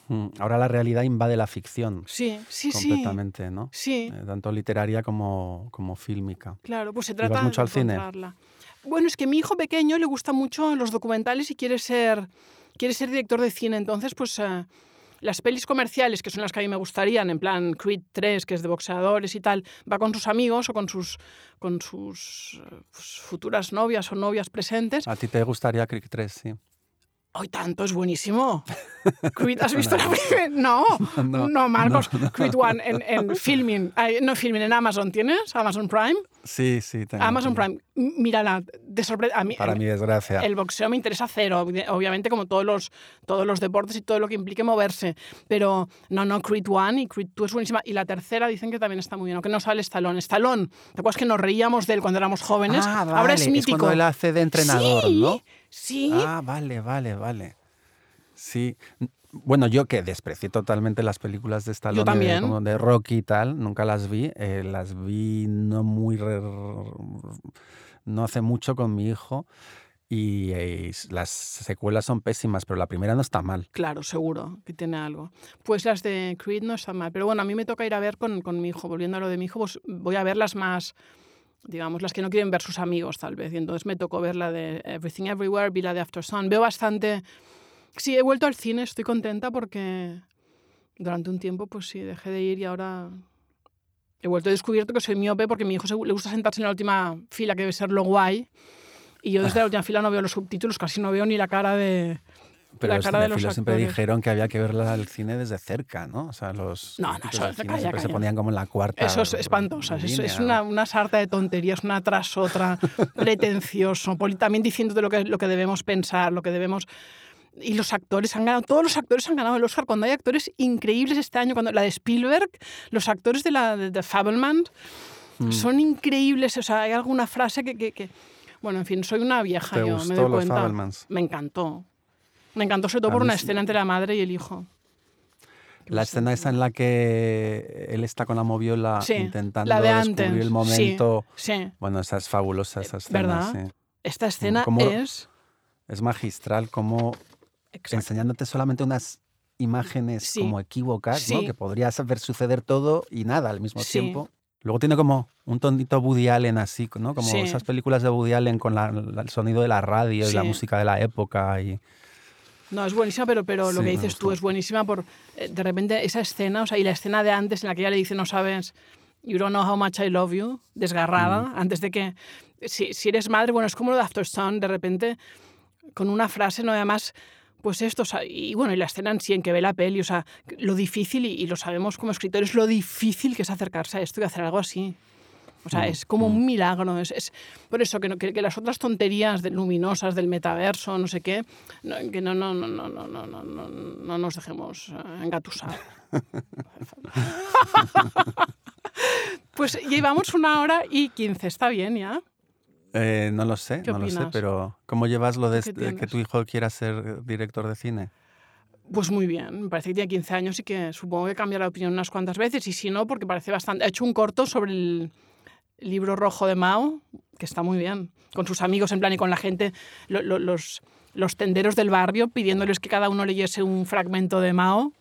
mm, Ahora la realidad invade la ficción Sí, sí, sí. completamente, ¿no? Sí, Eh, tanto literaria como, como fílmica. claro, pues se ¿Y vas trata mucho de al cine? Bueno, es que a mi hijo pequeño le gustan mucho los documentales y quiere ser, quiere ser director de cine. Entonces, pues eh, las pelis comerciales, que son las que a mí me gustarían, en plan Creed 3, que es de boxeadores y tal, va con sus amigos o con sus, con sus eh, pues, futuras novias o novias presentes. A ti te gustaría Creed 3, sí. ¡Ay, tanto! Es buenísimo. Creed, ¿Has visto la primera? No, no, No, Marcos. Creed One en, en Filming. Ay, no, Filming en Amazon. ¿Tienes? Amazon Prime. Sí, sí. tengo, Amazon tengo. Prime. Mírala. De sorpresa. A mí, Para mi desgracia. el boxeo me interesa cero, obvi- obviamente como todos los, todos los deportes y todo lo que implique moverse. Pero no, no, Creed 1 y Creed 2 es buenísima. Y la tercera dicen que también está muy bien, aunque no sale Stallone. Stallone, ¿te acuerdas que nos reíamos de él cuando éramos jóvenes? Ah, vale. Ahora es mítico. cuando él hace de entrenador, sí, ¿no? Sí, Ah, vale, vale, vale. Sí. Bueno, yo que desprecié totalmente las películas de Stallone, de- también. como de Rocky y tal, nunca las vi. eh, las vi no muy... re- no hace mucho con mi hijo y eh, las secuelas son pésimas, pero la primera no está mal. Claro, seguro que tiene algo. Pues las de Creed no están mal. Pero bueno, a mí me toca ir a ver con, con mi hijo. Volviendo a lo de mi hijo, pues voy a ver las más, digamos, las que no quieren ver sus amigos, tal vez. Y entonces me tocó ver la de Everything Everywhere, vi la de After Sun. Veo bastante... Sí, he vuelto al cine, estoy contenta porque durante un tiempo, pues sí, dejé de ir y ahora he vuelto he descubierto que soy miope porque a mi hijo se- le gusta sentarse en la última fila, que debe ser lo guay. Y yo desde la última fila no veo los subtítulos, casi no veo ni la cara de... Pero La los cara de los siempre dijeron que había que verla al cine desde cerca, ¿no? O sea, los No, no, eso- cine calla, siempre se calla. ponían como en la cuarta. Eso es espantosa, es, es una, una sarta de tonterías, una tras otra, pretencioso, también diciéndote lo que, lo que debemos pensar, lo que debemos... Y los actores han ganado, todos los actores han ganado el Oscar. Cuando hay actores increíbles este año, cuando la de Spielberg, los actores de la de, de Fabelman Mm. son increíbles. O sea, hay alguna frase que, que- que- Bueno, en fin, soy una vieja, ¿Te yo me gustó doy los cuenta. Fabelmans? Me encantó. Me encantó sobre todo por una sí. escena entre la madre y el hijo. La escena esa en la que él está con la moviola Sí, intentando la de descubrir antes, el sí. momento. Sí, Bueno, esa es fabulosa, esa escena. ¿verdad? sí. esta escena ¿Cómo- es... Es magistral como Exacto. enseñándote solamente unas imágenes Sí. como equívocas, ¿no? Sí. Que podrías ver suceder todo y nada al mismo Sí. tiempo. Luego tiene como un tonito Woody Allen así, ¿no? Como Sí. esas películas de Woody Allen con la- el sonido de la radio y la Sí. música de la época. Y... No, es buenísima, pero, pero lo que dices tú es buenísima por eh, de repente esa escena, o sea, y la escena de antes en la que ella le dice, no sabes, you don't know how much I love you, desgarrada, Mm. antes de que, si, si eres madre, bueno, es como lo de After Sun, de repente, con una frase, no además, pues esto, o sea, y bueno, y la escena en sí, en que ve la peli, o sea, lo difícil, y, y lo sabemos como escritores, lo difícil que es acercarse a esto y hacer algo así. O sea, mm. es como un mm. milagro. Es, es por eso que, que, que, las otras tonterías de luminosas del metaverso, no sé qué, no, que no, no, no, no, no, no, no, no nos dejemos eh, engatusar. pues llevamos una hora y quince, está bien ya. Eh, no lo sé, no opinas? lo sé, pero ¿cómo llevas lo de este, que tu hijo quiera ser eh, director de cine? Pues muy bien, me parece que tiene 15 años y que supongo que cambiará de opinión unas cuantas veces y si no, porque parece bastante... Ha hecho un corto sobre el, libro rojo de Mao, que está muy bien, con sus amigos en plan y con la gente, lo- lo- los, los tenderos del barrio, pidiéndoles que cada uno leyese un fragmento de Mao,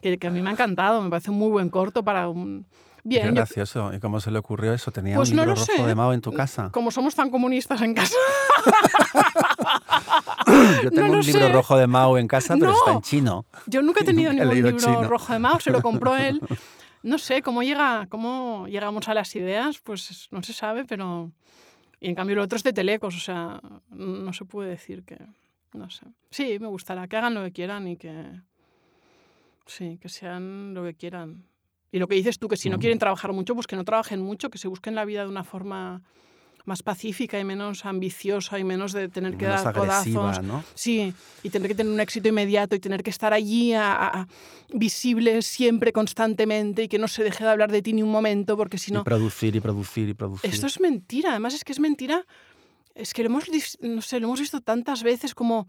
que, que a mí me ha encantado, me parece un muy buen corto para un... Qué Bien, yo- gracioso. ¿Y cómo se le ocurrió eso? ¿Tenía Pues un no libro lo rojo sé. de Mao en tu casa? como somos tan comunistas en casa, Yo tengo lo un libro sé. rojo de Mao en casa, pero No. está en chino. Yo nunca he tenido he ningún leído libro chino. rojo de Mao, se lo compró él. No sé cómo llega, cómo llegamos a las ideas, pues no se sabe, pero y en cambio el otro es de telecos, o sea, no se puede decir que no sé. Sí, me gustará que hagan lo que quieran y que sí, que sean lo que quieran. Y lo que dices tú que si no quieren trabajar mucho, pues que no trabajen mucho, que se busquen la vida de una forma más pacífica y menos ambiciosa y menos de tener que Menos dar agresiva, codazos. ¿no? Sí, y tener que tener un éxito inmediato y tener que estar allí a- a- a- visible siempre, constantemente y que no se deje de hablar de ti ni un momento porque si Y no... producir y producir y producir. Esto es mentira, además es que es mentira. Es que lo hemos, no sé, lo hemos visto tantas veces como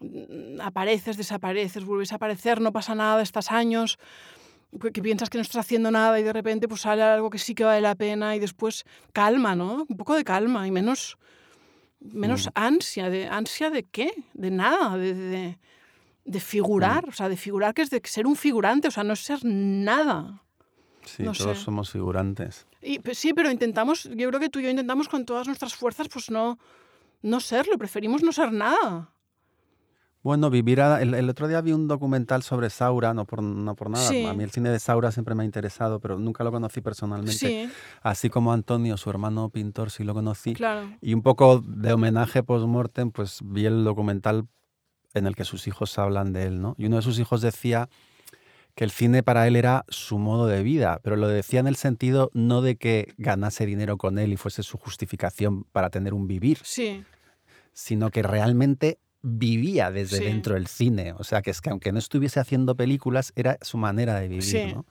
mm, apareces, desapareces, vuelves a aparecer, no pasa nada, estás años, que piensas que no estás haciendo nada y de repente pues sale algo que sí que vale la pena y después calma, ¿no? Un poco de calma y menos, menos Mm. ansia. ¿De ansia de qué? De nada, de, de, de figurar, o sea, de figurar que es de ser un figurante, o sea, no es ser nada. Sí, no todos sé. somos figurantes. Y, pues, sí, pero intentamos, yo creo que tú y yo intentamos con todas nuestras fuerzas, pues no, no serlo, preferimos no ser nada. Bueno, vivir a- el, el otro día vi un documental sobre Saura, no por, no por nada. Sí. A mí el cine de Saura siempre me ha interesado, pero nunca lo conocí personalmente. Sí, Así como Antonio, su hermano pintor, sí lo conocí. claro. Y un poco de homenaje post-mortem, pues vi el documental en el que sus hijos hablan de él, ¿no? Y uno de sus hijos decía que el cine para él era su modo de vida, pero lo decía en el sentido no de que ganase dinero con él y fuese su justificación para tener un vivir, Sí, sino que realmente vivía desde Sí. dentro del cine. O sea, que es que aunque no estuviese haciendo películas, era su manera de vivir, Sí. ¿no?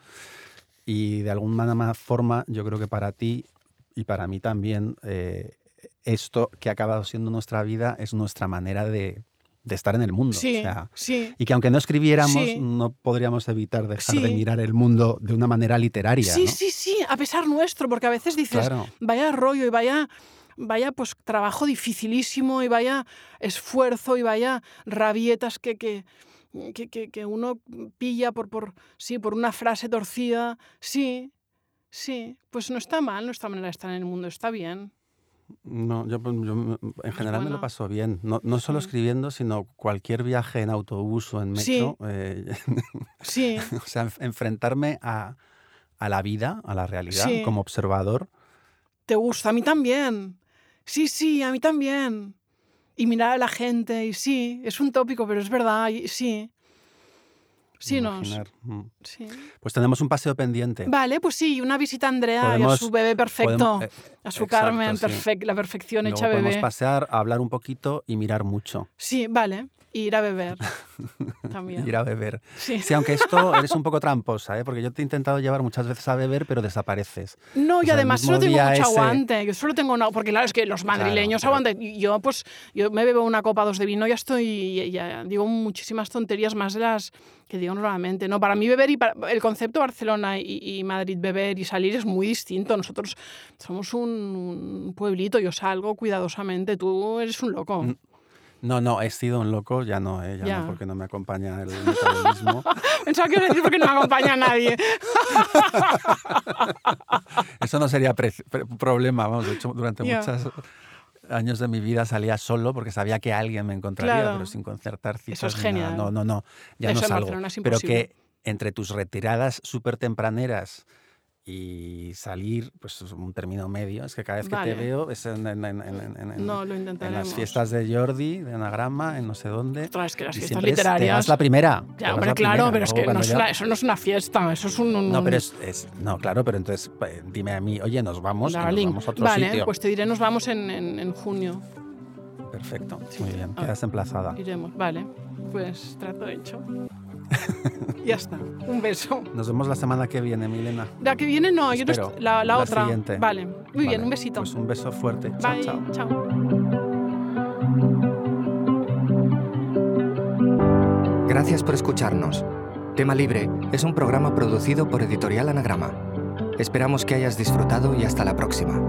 Y de alguna ma- forma, yo creo que para ti y para mí también, eh, esto que ha acabado siendo nuestra vida es nuestra manera de, de estar en el mundo. sí, O sea, sí. y que aunque no escribiéramos, Sí. no podríamos evitar dejar de mirar el mundo de una manera literaria. Sí, ¿no? sí, sí, a pesar nuestro, porque a veces dices, Claro. vaya rollo y vaya, vaya pues trabajo dificilísimo y vaya esfuerzo y vaya rabietas que, que, que, que- uno pilla por, por, sí, por una frase torcida. Sí, sí, pues no está mal nuestra manera de estar en el mundo, está bien. No, yo, pues, yo, en general me lo paso bien. No, no solo Sí. escribiendo, sino cualquier viaje en autobús o en Sí. metro. eh, Sí, o sea, enf- enfrentarme a, a la vida, a la realidad, Sí. como observador. te gusta, a mí también. Sí, sí, a mí también. Y mirar a la gente, y sí, es un tópico, pero es verdad, y sí. Sí, nos. Mm. Sí. Pues tenemos un paseo pendiente. Vale, pues sí, una visita a Andrea y a Podemos- su bebé perfecto. Podemos- eh, a su exacto, Carmen, sí. perfec- la perfección Luego hecha podemos bebé. pasear, hablar un poquito y mirar mucho. Sí, vale. Ir a beber. También. Ir a beber. Sí. Sí, aunque esto eres un poco tramposa, ¿eh? porque yo te he intentado llevar muchas veces a beber, pero desapareces. No, O y sea, además solo tengo mucho ese- aguante. Yo solo tengo una. Porque claro, es que los madrileños pero- aguantan. y Yo, pues, yo me bebo una copa dos de vino ya estoy. Ya, digo muchísimas tonterías más de las que digo normalmente. No, para mí beber y para- el concepto Barcelona y, y Madrid beber y salir es muy distinto. Nosotros somos un, un pueblito, yo salgo cuidadosamente. Tú eres un loco. Mm, No, no, he sido un loco, ya no, ¿eh? ya, Ya. no, porque no me acompaña el metabolismo. Pensaba que iba a decir porque no me acompaña nadie. Eso no sería problema, vamos, de hecho, durante muchos años de mi vida salía solo porque sabía que alguien me encontraría, Claro. pero sin concertar citas. Eso es genial. No, no, no, ya Eso no salgo. Pero que entre tus retiradas súper tempraneras y salir, pues es un término medio. Es que cada vez que Vale. te veo es en, en- en- en- No, lo las fiestas de Jordi, de Anagrama, en no sé dónde. Ostras, es que las Y fiestas es- literarias. vas la primera. Ya, hombre, la claro, primera, pero es luego que no es eso no es una fiesta, eso es un. un- No, pero es, es- No, claro, pero entonces eh, dime a mí, oye, nos vamos, y nos vamos a otro vale, sitio. pues te diré, nos vamos en, en- en junio. Perfecto, Sí. muy bien, Ah. quedas emplazada. Iremos, vale. Pues trato hecho. ya está. Un beso. Nos vemos la semana que viene, Milena. La que viene no, yo no Espero. est- la, la La otra. siguiente. Vale. Muy bien, un besito. Pues un beso fuerte. Chao, Bye. chao. chao. Gracias por escucharnos. Tema Libre es un programa producido por Editorial Anagrama. Esperamos que hayas disfrutado y hasta la próxima.